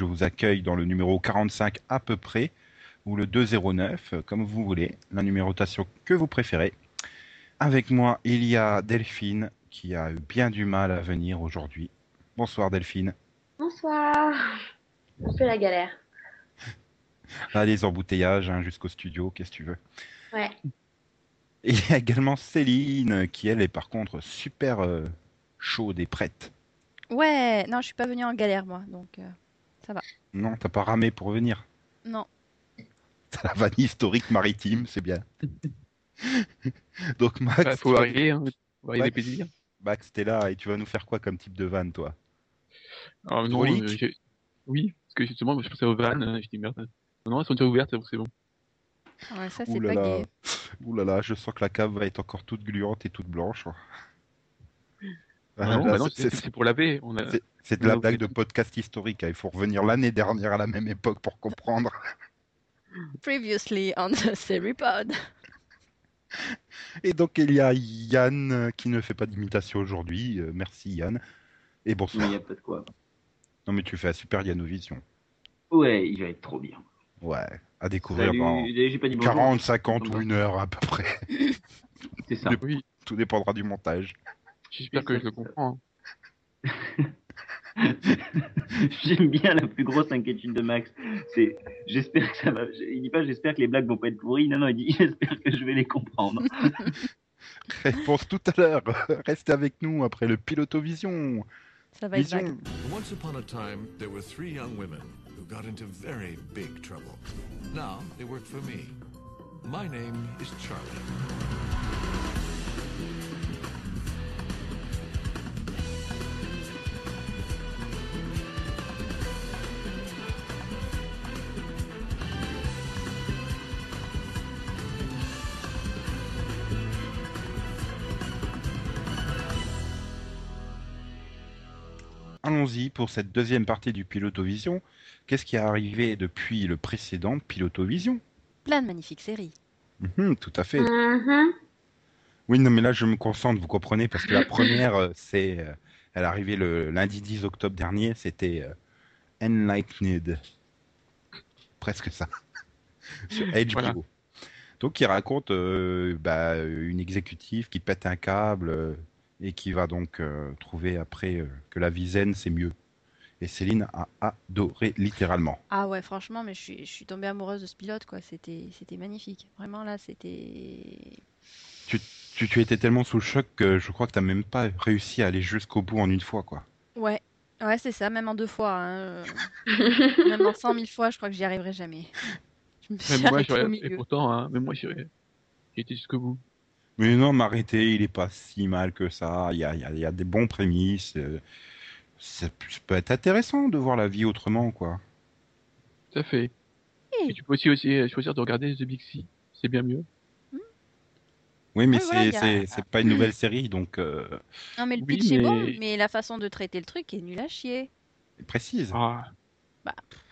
je vous accueille dans le numéro 45 à peu près, ou le 209, euh, comme vous voulez, la numérotation que vous préférez. Avec moi, il y a Delphine qui a eu bien du mal à venir aujourd'hui. Bonsoir Delphine. Bonsoir. Un peu la galère. Ah, les embouteillages hein, jusqu'au studio, qu'est-ce que tu veux. Ouais. Et il y a également Céline qui, elle, est par contre super euh, chaude et prête. Ouais, non, je suis pas venue en galère, moi, donc euh, ça va. Non, t'as pas ramé pour venir. Non. T'as la vanille historique maritime, c'est bien. Donc Max, faut varier, hein. faut varier les Max, plaisirs. Max, t'es là et tu vas nous faire quoi comme type de vanne, toi? Alors, non, euh, oui, parce que justement, je pensais aux vannes, euh, je dis merde. Non, non, elles sont déjà ouvertes, donc c'est bon. Ouais, ça, Ouh c'est là pas là. gay. Ouh là là, je sens que la cave va être encore toute gluante et toute blanche. Ah, non, là, bah non, c'est- pour laver. On a... c'est- de la blague de podcast historique. hein. Il faut revenir l'année dernière à la même époque pour comprendre. Previously on the Seripod. Et donc il y a Yann euh, qui ne fait pas d'imitation aujourd'hui. Euh, merci Yann. Et Il bonsoir. n'y a pas de quoi. Non mais tu fais un super Yannovision. Ouais, il va être trop bien. Ouais, à découvrir Salut, dans j'ai pas dit bonjour. 40, 50 ou une heure à peu près. C'est ça. Tout dépendra du montage. j'espère que je le comprends. J'aime bien la plus grosse inquiétude de Max. C'est, j'espère que ça va. Il dit pas, j'espère que les blagues vont pas être pourries. Non, non, il dit, j'espère que je vais les comprendre. Réponse tout à l'heure. Restez avec nous après le Pilotovision. Ça va être Vision. Once upon a time, there were three young women who got into very big trouble. Now they work for me. My name is Charlie. Allons-y pour cette deuxième partie du Pilotovision. Qu'est-ce qui est arrivé depuis le précédent Pilotovision? Plein de magnifiques séries. Mhm, Tout à fait. Mhm. Oui, non, mais là, je me concentre, vous comprenez, parce que la première, euh, c'est, euh, elle est arrivée le lundi 10 octobre dernier, c'était euh, Enlightened. Presque ça. Sur HBO. Voilà. Donc, il raconte euh, bah, une exécutive qui pète un câble euh, et qui va donc euh, trouver après euh, que la vie zen, c'est mieux. Et Céline a adoré, littéralement. Ah ouais, franchement, mais je suis, je suis tombée amoureuse de ce pilote, quoi. C'était, c'était magnifique. Vraiment, là, c'était. Tu, tu étais tellement sous le choc que je crois que tu n'as même pas réussi à aller jusqu'au bout en une fois, quoi. Ouais, ouais, c'est ça, même en deux fois. hein. Même en cent mille fois, je crois que j'y arriverai jamais. Je me suis Même moi, au. Et pourtant, hein, même moi. J'ai été jusqu'au bout. Mais non, m'arrêter, il est pas si mal que ça. Il y a, il y a- il y a des bons prémices. euh, Ça, peut- ça peut être intéressant de voir la vie autrement, quoi. Tout à fait. Oui. Et tu peux aussi, aussi euh, choisir de regarder The Big Sea. C'est bien mieux. Oui, mais Ouais, voilà, c'est a- c'est pas une nouvelle série, donc euh, Non, mais le Oui, pitch est bon, mais- la façon de traiter le truc est nul à chier. précise. Ah,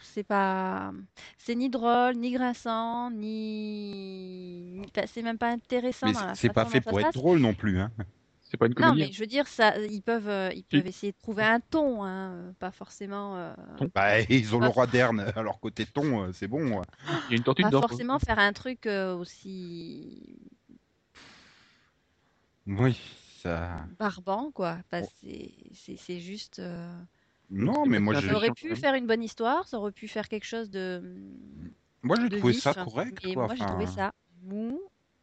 C'est pas. C'est ni drôle, ni grinçant, ni. Enfin, c'est même pas intéressant mais dans la c'est pas façon fait dont ça pour se être passe. drôle non plus, hein. c'est pas une Non, comédie. mais je veux dire, ça, ils peuvent, euh, ils peuvent essayer de trouver un ton, hein, euh, pas forcément, euh, Bah, ils ont le roi d'Erne, alors côté ton, euh, c'est bon. ouais. Il y a une tortue pas dedans. forcément faire un truc euh, aussi Oui, ça. barbant, quoi. Enfin, c'est, c'est, c'est juste. euh, Non, mais moi, Ça aurait pu faire une bonne histoire, ça aurait pu faire quelque chose de, moi, j'ai trouvé vif, ça correct, Et quoi. moi, j'ai trouvé ça mou.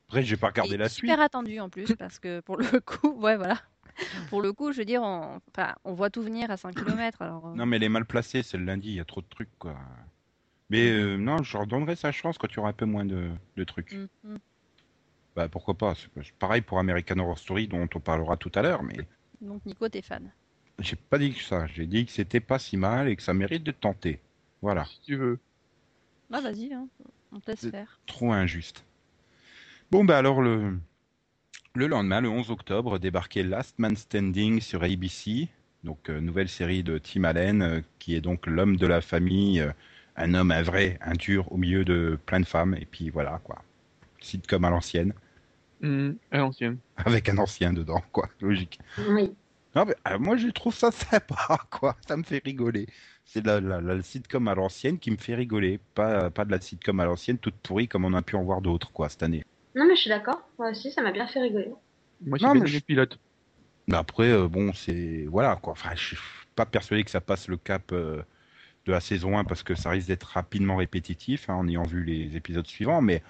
Après, j'ai pas regardé et la suite. super attendu en plus, parce que pour le coup, ouais, voilà. Pour le coup, je veux dire, on, enfin, on voit tout venir à 100 km. Alors, euh, Non, mais elle est mal placée, c'est le lundi, il y a trop de trucs, quoi. Mais euh, non, je leur donnerai sa chance quand il y aura un peu moins de, de trucs. mm, mm. Bah pourquoi pas, c'est pareil pour American Horror Story dont on parlera tout à l'heure, mais Donc, Nico, t'es fan. J'ai pas dit que ça, j'ai dit que c'était pas si mal et que ça mérite d'être tenté. Voilà, Si tu veux. Ah, vas-y, hein, on te laisse faire. trop injuste. Bon bah alors le, le lendemain, le 11 octobre, débarquait Last Man Standing sur ABC, donc euh, nouvelle série de Tim Allen, euh, qui est donc l'homme de la famille, euh, un homme, un vrai, un dur au milieu de plein de femmes, et puis voilà quoi. Sitcom à l'ancienne, Hum, à l'ancienne. avec un ancien dedans, quoi, logique. Oui. Non, mais, euh, moi, je trouve ça sympa, quoi. Ça me fait rigoler. C'est la, la, la sitcom à l'ancienne qui me fait rigoler. Pas, pas de la sitcom à l'ancienne toute pourrie comme on a pu en voir d'autres, quoi, cette année. Non, mais je suis d'accord. Moi aussi, ça m'a bien fait rigoler. Moi, Non, bien mais je- pilote. Mais après, euh, bon, c'est. Voilà, quoi. Enfin, je suis pas persuadé que ça passe le cap euh, de la saison 1 parce que ça risque d'être rapidement répétitif hein, en ayant vu les épisodes suivants. Mais,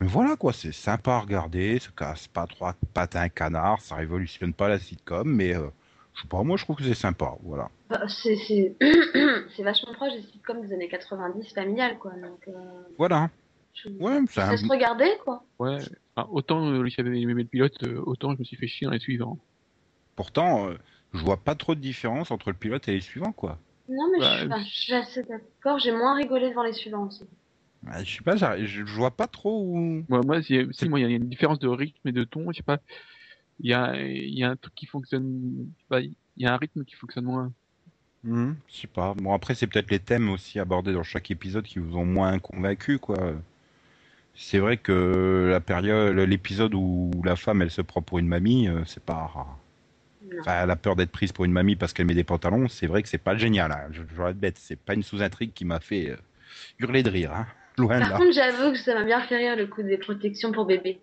mais voilà, quoi. C'est sympa à regarder. Ça casse pas trois pattes à un canard. Ça révolutionne pas la sitcom. Mais, euh, je sais pas, moi, je trouve que c'est sympa. Voilà. Bah, c'est c'est- c'est vachement proche des sitcoms des années 90 familiales, quoi. Donc, euh, Voilà. je- Ouais, ça un- se regardait, quoi. Ouais. Enfin, autant euh, aimé le pilote, euh, autant je me suis fait chier dans les suivants. Pourtant, euh, je vois pas trop de différence entre le pilote et les suivants, quoi. Non, mais Bah, je, suis, je suis assez d'accord. J'ai moins rigolé devant les suivants aussi. Ah, Je sais pas, j'arrive- je, je vois pas trop où. Moi, si, moi, il y a une différence de rythme et de ton, je sais pas. Il y a, il y a un truc qui fonctionne, pas, il y a un rythme qui fonctionne moins. Hmm, je sais pas. Bon, après, c'est peut-être les thèmes aussi abordés dans chaque épisode qui vous ont moins convaincu, quoi. C'est vrai que la période, l'épisode où la femme, elle se prend pour une mamie, euh, c'est pas. Enfin, elle a peur d'être prise pour une mamie parce qu'elle met des pantalons. C'est vrai que c'est pas génial. Hein. Je, je vais être bête. C'est pas une sous-intrigue qui m'a fait euh, hurler de rire. Hein. Loin de Par là. contre, j'avoue que ça m'a bien fait rire le coup des protections pour bébé.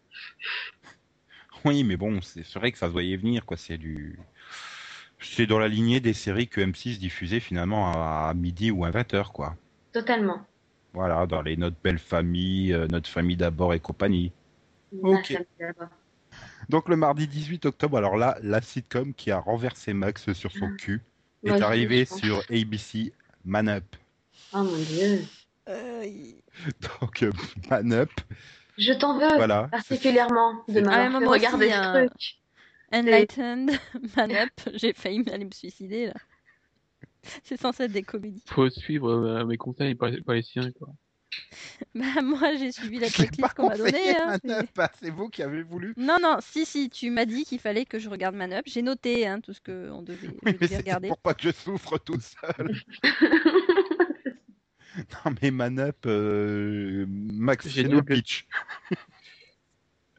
Oui, mais bon, c'est vrai que ça se voyait venir, quoi. C'est du. C'est dans la lignée des séries que M6 diffusait finalement à, midi ou à 20h, quoi. Totalement. Voilà, dans les Notre Belle Famille, euh, Notre Famille d'abord et compagnie. Ma Ok. famille d'abord. Donc le mardi 18 octobre, alors là, la sitcom qui a renversé Max sur son cul Moi est arrivée sur ABC Man Up. Oh mon dieu. Euh, Donc euh, Man Up, Je t'en veux voilà. particulièrement de m'avoir Ah, fait regarder ce truc. Enlightened, Man Up, j'ai failli aller me suicider là. C'est censé être des comédies. Faut suivre euh, mes conseils, pas, pas les siens, quoi. Bah moi j'ai suivi la checklist qu'on m'a donnée. hein, Man c'est- vous qui avez voulu. Non non, si si, tu m'as dit qu'il fallait que je regarde Man Up. J'ai noté hein, tout ce que on devait, Oui, mais regarder. pour pas que je souffre tout seul. non mais Man Up, euh, Max, J'ai c'est le pitch.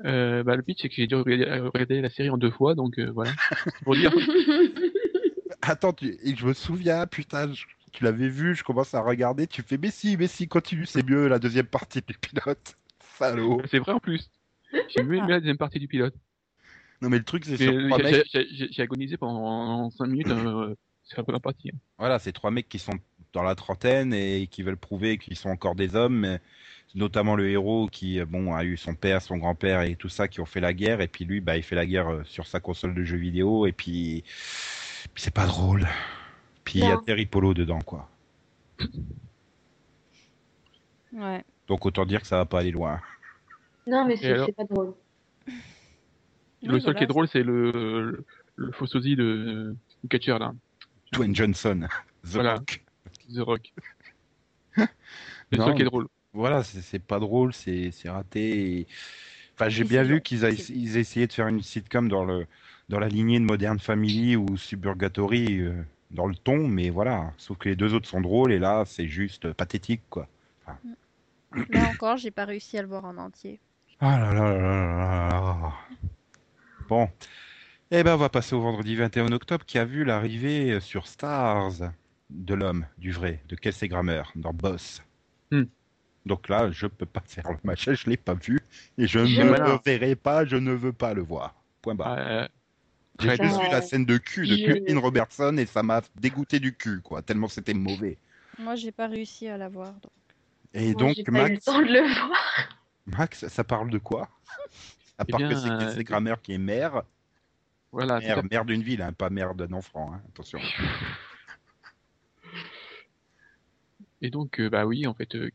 Euh, bah, le pitch, c'est que j'ai dû regarder, regarder la série en deux fois, donc euh, voilà. Pour dire, Attends, tu- je me souviens, putain, je- tu l'avais vu, je commence à regarder, tu fais, mais si, mais si, continue, c'est mieux la deuxième partie du pilote. Salaud. c'est vrai en plus. J'ai mieux aimé la deuxième partie du pilote. Non mais le truc c'est trois j'ai- agonisé pendant 5 minutes euh, sur la première partie. hein. voilà, c'est trois mecs qui sont dans la trentaine et qui veulent prouver qu'ils sont encore des hommes, mais notamment le héros qui, euh, bon, a eu son père, son grand-père et tout ça qui ont fait la guerre, et puis lui, bah, il fait la guerre euh, sur sa console de jeux vidéo, et puis, puis c'est pas drôle. Puis il y a. Terry Polo dedans, quoi. Ouais. Donc autant dire que ça va pas aller loin. non, mais c'est alors pas drôle. le Oui, seul voilà, qui est drôle, c'est le, le, le faux sosie de, du catcher là, Dwayne Johnson, The Voilà. Rock. The Rock. C'est qui est drôle. voilà, c'est c'est pas drôle, c'est c'est raté. et- Enfin, j'ai bien vu qu'ils ils essayaient de faire une sitcom dans le dans la lignée de Modern Family ou Suburgatory euh, dans le ton, mais voilà. Sauf que les deux autres sont drôles et là, c'est juste pathétique, quoi. Là encore, j'ai pas réussi à le voir en entier. Ah là là là là là là. Bon. Eh ben, on va passer au vendredi 21 octobre qui a vu l'arrivée sur Stars de l'homme, du vrai, de Kelsey Grammer dans Boss. Hmm. Donc là, je peux pas faire le match, je l'ai pas vu et je ne Voilà. le verrai pas, je ne veux pas le voir. Point barre. Euh, J'ai très juste vu la scène de cul de Je- Christine Robertson et ça m'a dégoûté du cul, quoi, tellement c'était mauvais. Moi, j'ai pas réussi à la voir. donc. Et Moi, donc, j'ai pas eu le Max, temps de le voir. Max, ça parle de quoi? À Eh part que c'est Kelsey euh, Grammer qui est maire, voilà. Maire d'une ville, hein, pas maire d'un enfant, hein, attention. Et donc, euh, bah oui, en fait, euh,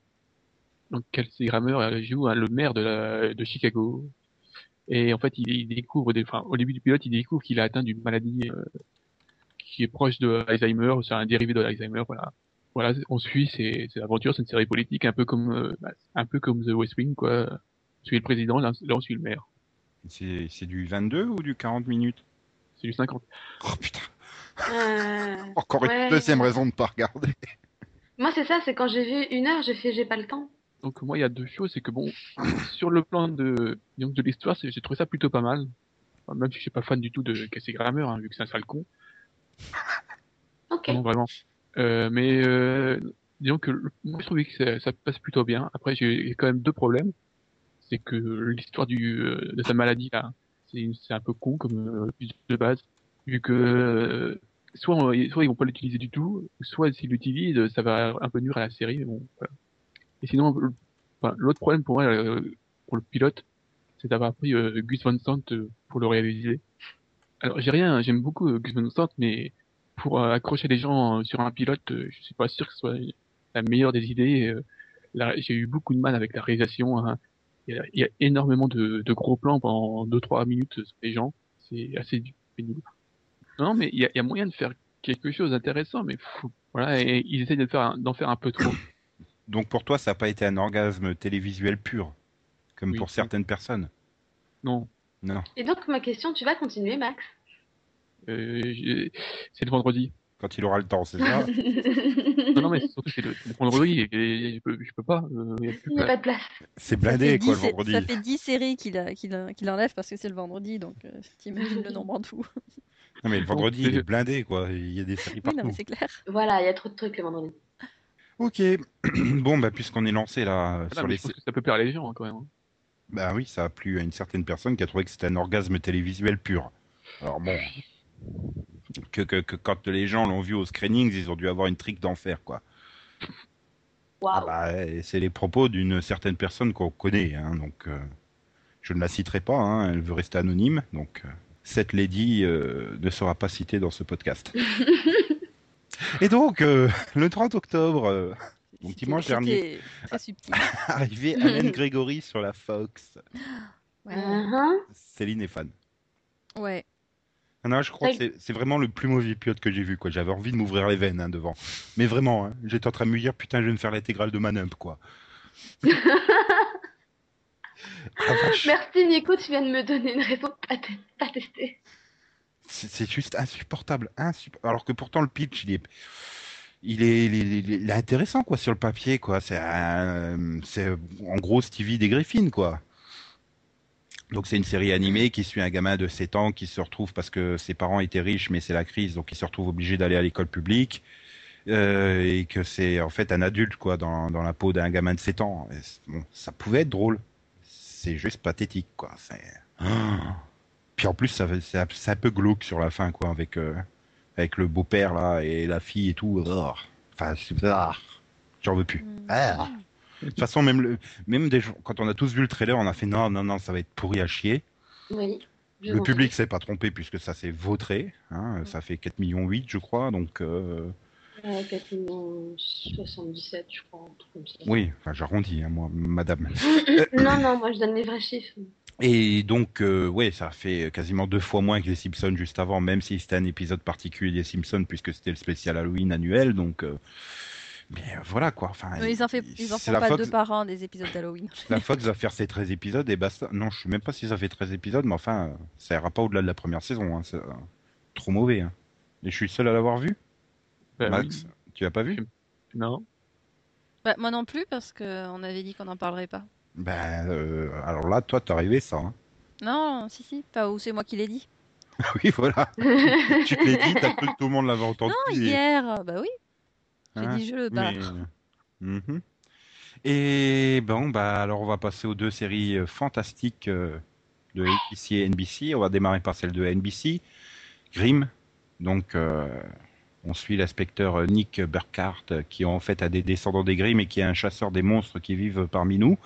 donc Kelsey Grammer euh, joue hein, le maire de, la, de Chicago. Et en fait, il, il découvre, des, enfin, au début du pilote, il découvre qu'il a atteint d'une maladie euh, qui est proche de Alzheimer, c'est un dérivé de l'Alzheimer, voilà. Voilà, on suit ces, ces aventures, c'est une série politique, un peu comme, euh, bah, un peu comme The West Wing, quoi. On suit le président, là, là on suit le maire. C'est c'est du 22 ou du 40 minutes? C'est du 50. Oh putain, Euh, encore Ouais. une deuxième raison de pas regarder. Moi, c'est ça, c'est quand j'ai vu une heure, j'ai fait j'ai pas le temps. Donc moi, il y a deux choses, c'est que bon, sur le plan de, donc de l'histoire, j'ai trouvé ça plutôt pas mal. Enfin, même si je suis pas fan du tout de Casey Grammer, hein, vu que c'est un sale con. Ok. Non, vraiment. Euh, mais euh, disons que moi je trouvais que ça, ça passe plutôt bien. Après j'ai quand même deux problèmes. C'est que l'histoire du euh, de sa maladie là, c'est un peu con comme euh, de base, vu que soit on- soit ils vont pas l'utiliser du tout, soit s'ils l'utilisent ça va un peu nuire à la série. Bon, voilà. Et sinon l'autre problème pour moi euh, pour le pilote, c'est d'avoir pris euh, Gus Van Sant euh, pour le réaliser. Alors j'ai rien, j'aime beaucoup euh, Gus Van Sant, mais pour euh, accrocher les gens euh, sur un pilote, euh, je suis pas sûr que ce soit la meilleure des idées. euh, J'ai eu beaucoup de mal avec la réalisation. hein. Il, y a, il y a énormément de, de gros plans pendant 2-3 minutes sur les gens. C'est assez pénible. Non, mais il y a, il y a moyen de faire quelque chose d'intéressant, mais voilà, et ils essayent faire d'en faire un peu trop. Donc pour toi, ça n'a pas été un orgasme télévisuel pur, comme Oui. pour certaines personnes? Non, Non. Et donc, ma question, tu vas continuer, Max? Euh, c'est le vendredi. Quand il aura le temps, c'est ça? Non, non, mais surtout c'est le, c'est le vendredi et, et je, peux, je peux pas. euh, il y a plus Il n'y a de pas de place. C'est blindé, quoi, le 10 vendredi. Ça fait 10 séries qu'il a- qu'il a- qu'il enlève parce que c'est le vendredi, donc euh, t'imagines le nombre en tout. Non, mais le Bon, vendredi, il est blindé, quoi. Il y a des séries Oui, partout. non, mais c'est clair. Voilà, il y a trop de trucs le vendredi. Ok. bon, bah, puisqu'on est lancé là Ah, sur les. je pense que ça peut plaire les gens hein, quand même. hein. Bah oui, ça a plu à une certaine personne qui a trouvé que c'était un orgasme télévisuel pur. Alors bon. Que, que, que quand les gens l'ont vu au screenings, ils ont dû avoir une trique d'enfer, quoi. Ah Waouh. bah, euh, c'est les propos d'une certaine personne qu'on connaît, hein, donc euh, je ne la citerai pas, hein, elle veut rester anonyme, donc euh, cette lady euh, ne sera pas citée dans ce podcast. Et donc, euh, le 30 octobre, euh, donc dimanche dernier, c'était Très subtil. arrivé Alan Gregory sur la Fox. Ouais. Mhm. Céline est fan. Ouais. Ah non, je crois que c'est- c'est vraiment le plus mauvais pilote que j'ai vu. quoi. J'avais envie de m'ouvrir les veines hein, devant. Mais vraiment, hein, j'étais en train de me dire, putain, je vais me faire l'intégrale de Manump, quoi. Ah. Merci Nico, tu viens de me donner une raison de pas, te- pas tester. C'est juste insupportable, insup- Alors que pourtant le pitch, il est, il est, il est, il est- il est intéressant quoi sur le papier quoi. C'est, un- c'est en gros Stevie des Griffins quoi. Donc c'est une série animée qui suit un gamin de 7 ans qui se retrouve parce que ses parents étaient riches mais c'est la crise donc il se retrouve obligé d'aller à l'école publique euh, et que c'est en fait un adulte quoi dans, dans la peau d'un gamin de 7 ans. Et bon, ça pouvait être drôle. C'est juste pathétique quoi. C'est... Ah. Puis en plus, ça, c'est un- peu glauque sur la fin, quoi, avec, euh, avec le beau-père, là, et la fille et tout. Ah. Enfin, c'est- ah. j'en veux plus. Mm. Ah. De toute façon, même, le, même des, quand on a tous vu le trailer, on a fait non, non, non, ça va être pourri à chier. Oui. Le public s'est pas trompé, puisque ça s'est vautré. Hein, ça fait 4 millions 8, je crois, donc... euh. Ouais, 4 millions 77, je crois, un truc comme ça. oui, enfin, j'arrondis, hein, moi, madame. non, non, moi je donne les vrais chiffres. Et donc, euh, ouais, ça fait quasiment deux fois moins que les Simpsons juste avant, même si c'était un épisode particulier des Simpsons, puisque c'était le spécial Halloween annuel. Donc, euh, mais euh, voilà quoi. Enfin, ils en, fait, ils en c'est font pas Fox, deux par an des épisodes d'Halloween. La Fox va faire ses 13 épisodes et basta. Non, je sais même pas si ça fait 13 épisodes, mais enfin, euh, ça ira pas au-delà de la première saison. Hein, c'est, euh, trop mauvais. Hein. Et je suis le seul à l'avoir vu. Bah Max, oui. tu l'as pas vu? Non. Bah, moi non plus, parce qu'on avait dit qu'on n'en parlerait pas. Ben, euh, alors là, toi, t'es arrivé ça. Hein. Non, si, si, pas où c'est moi qui l'ai dit. oui, voilà. tu l'as dit, t'as cru que tout le monde l'avait entendu. Non, et- hier, bah oui, j'ai Hein, dit je le mais- Mhm. Et bon, bah alors on va passer aux deux séries euh, fantastiques euh, de ABC et NBC. On va démarrer par celle de NBC, Grimm. Donc euh, on suit l'inspecteur euh, Nick Burkhardt euh, qui en fait a des descendants des Grimm et qui est un chasseur des monstres qui vivent parmi nous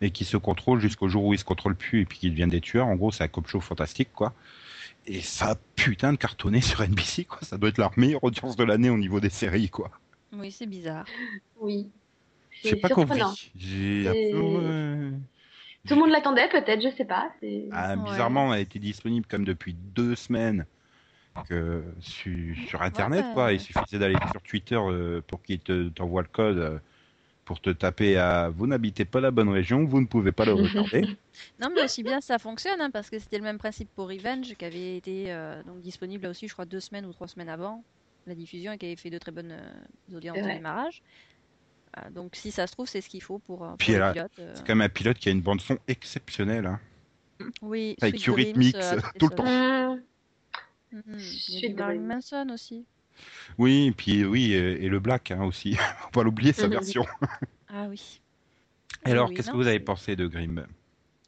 et qui se contrôle jusqu'au jour où il se contrôle plus et puis qui deviennent des tueurs. En gros, c'est un cop show fantastique quoi. Et ça a putain de cartonné sur NBC quoi. Ça doit être la meilleure audience de l'année au niveau des séries quoi. Oui, c'est bizarre. Oui. Je sais C'est pas compris. J'ai peu. Tout le monde l'attendait peut-être, je sais pas. Ah, Ouais. bizarrement, elle a été disponible comme depuis deux semaines que su- sur Internet, Ouais. quoi. Il suffisait d'aller sur Twitter euh, pour qu'il te t'envoie le code euh, pour te taper à vous n'habitez pas la bonne région, vous ne pouvez pas le regarder. Non, mais aussi bien ça fonctionne, hein, parce que c'était le même principe pour Revenge, qui avait été euh, donc disponible là aussi, je crois, deux semaines ou trois semaines avant la diffusion et qui avait fait de très bonnes euh, audiences au démarrage. Euh, donc, si ça se trouve, c'est ce qu'il faut pour, euh, pour Puis pilote. euh. C'est quand même un pilote qui a une bande son exceptionnelle, hein. Oui, avec euh, tout le temps. Mhm. Il y a du Marilyn. Manson aussi. Oui, et puis oui, et, et le Black hein, aussi. Faut pas l'oublier sa Mhm. version. Ah oui. Et alors, Oui, qu'est-ce que vous avez pensé de Grimm?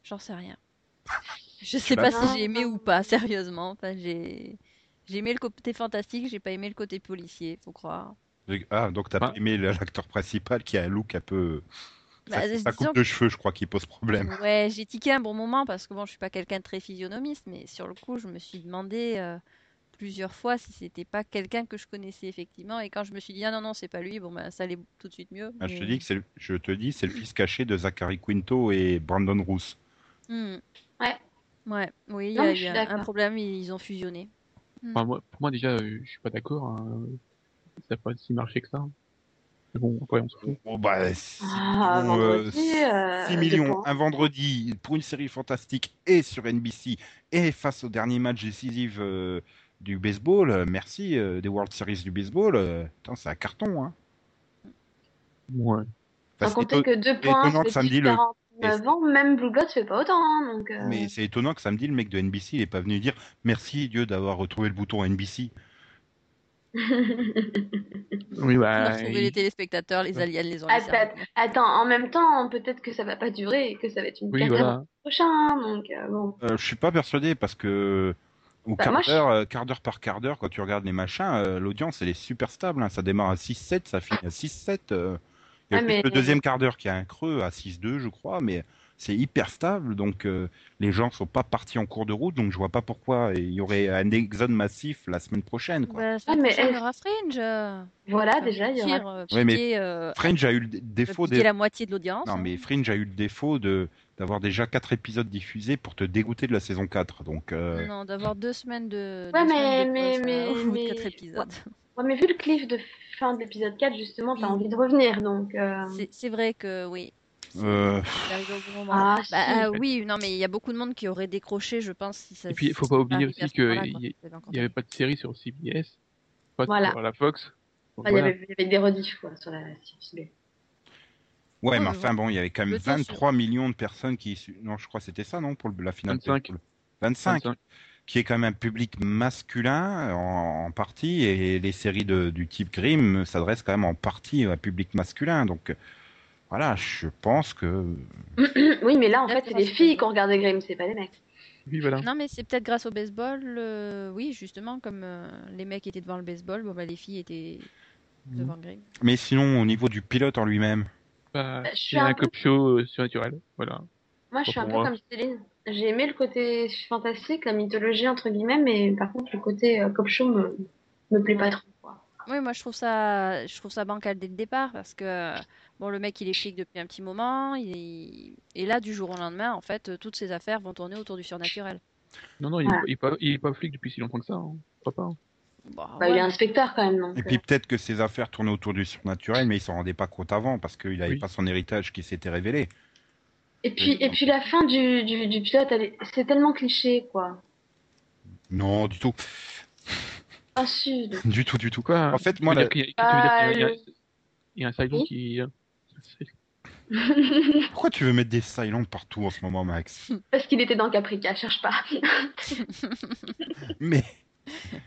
J'en sais rien. Je sais l'as pas si j'ai aimé ou pas, sérieusement. Enfin, j'ai j'ai aimé le côté fantastique, j'ai pas aimé le côté policier, faut croire. Ah, donc t'as Ah. pas aimé l'acteur principal qui a un look un peu. Bah, disons coupe de cheveux, je crois, qui pose problème. Ouais, j'ai tiqué un bon moment parce que bon, je suis pas quelqu'un de très physionomiste, mais sur le coup, je me suis demandé euh, plusieurs fois si c'était pas quelqu'un que je connaissais effectivement. Et quand je me suis dit ah non non, c'est pas lui, bon ben ça allait tout de suite mieux. Ah, je te dis que c'est, le- je te dis, c'est le fils caché de Zachary Quinto et Brandon Roos. Hmm. Ouais. Ouais, oui, il y a je suis un, problème, ils ont fusionné. Enfin, moi, pour moi, déjà, euh, je suis pas d'accord. hein. Ça n'a pas si marché que ça. Mais bon, après, on se fout. Bon, bah, 6 Ah, millions, euh, vendredi, euh, 6 deux millions un vendredi pour une série fantastique et sur NBC et face au dernier match décisif euh, du baseball. euh, merci euh, des World Series du baseball. euh, c'est un carton. Hein. Ouais. Enfin, Sans c'est compter éton- que deux points, étonnant que c'est samedi, le- 49 ans, même Blue Blood fait pas autant. hein, donc, euh, Mais c'est étonnant que samedi, le mec de NBC, il est pas venu dire merci Dieu d'avoir retrouvé le bouton NBC. Oui, bah. retrouvé il- les téléspectateurs, les aliens les ont laissés. Attends, attends, en même temps, peut-être que ça va pas durer et que ça va être une Oui, voilà. prochain. Donc, euh, bon. Euh, je suis pas persuadé parce que au Bah, quart moi, je- d'heure, euh, quart d'heure par quart d'heure, quand tu regardes les machins, euh, l'audience elle est super stable. hein. Ça démarre à 6-7, ça finit à 6-7. euh. Il y a plus mais- le deuxième quart d'heure qui a un creux à 6-2, je crois, mais c'est hyper stable. Donc euh, les gens sont pas partis en cours de route, donc je vois pas pourquoi il y aurait un exode massif la semaine prochaine. Quoi. Bah, Ah, mais prochaine, il y aura Fringe. euh. Voilà, déjà, il y aura. euh, Ouais, mais euh, Fringe a eu le dé- défaut de la moitié de l'audience. non hein. mais Fringe a eu le défaut de d'avoir déjà quatre épisodes diffusés pour te dégoûter de la saison 4. Donc euh, Non, d'avoir deux semaines de. Ouais, deux mais- semaines de mais- quatre épisodes. Ouais, mais vu le cliff de fin de l'épisode 4, justement, t'as Oui. envie de revenir. Donc, euh, C'est vrai que oui. Euh, moment. Ah, Bah, ah, oui, non, mais il y a beaucoup de monde qui aurait décroché, je pense, si ça. Et puis, il si faut pas oublier aussi ce moment-là, que quoi. il y- Ça avait encore Il n'y avait pas de série sur CBS, pas Voilà. sur la Fox. Donc il y voilà. avait, il y avait des rediffs quoi, sur la CBS. Ouais, Ouais, mais enfin bon, il y avait quand même Le temps, 23 millions de personnes qui. Non, je crois que c'était ça, non, pour la finale. 25. 25. 25. Qui est quand même un public masculin en, en partie, et les séries de, du type Grimm s'adressent quand même en partie à un public masculin. Donc euh, voilà, je pense que. oui, mais là, en Là, fait, c'est les filles qui ont regardé Grimm, c'est pas les mecs. Oui, voilà. Non, mais c'est peut-être grâce au baseball. euh, Oui, justement, comme euh, les mecs étaient devant le baseball, bon, bah, les filles étaient Mhm. devant Grimm. Mais sinon, au niveau du pilote en lui-même, Bah, je suis c'est un un peu- cop show euh, surnaturel. Voilà. Moi, je suis un peu moi. comme Céline. J'ai aimé le côté fantastique, la mythologie, entre guillemets, mais par contre, le côté euh, cop show me, me plaît pas trop. Oui, moi je trouve ça, je trouve ça bancal dès le départ parce que bon, le mec il est flic depuis un petit moment, il... et là du jour au lendemain, en fait, toutes ses affaires vont tourner autour du surnaturel. Non, non, il, Voilà. est, pas- flic depuis si longtemps que ça. Hein. Crois pas. Bah, Bah, ouais, Il est inspecteur quand même. Donc, et puis peut-être que ses affaires tournaient autour du surnaturel, mais il s'en rendait pas compte avant parce qu'il n'avait Oui. pas son héritage qui s'était révélé. Et puis, et puis la fin du, du, du pilote, c'est tellement cliché, quoi. Non, du tout, Ah, si. du tout, du tout. Quoi En fait, moi, y a- y a- il y a- il y a un Cylon Oui. qui. euh, pourquoi tu veux mettre des silents partout en ce moment, Max? Parce qu'il était dans Caprica, cherche pas. Mais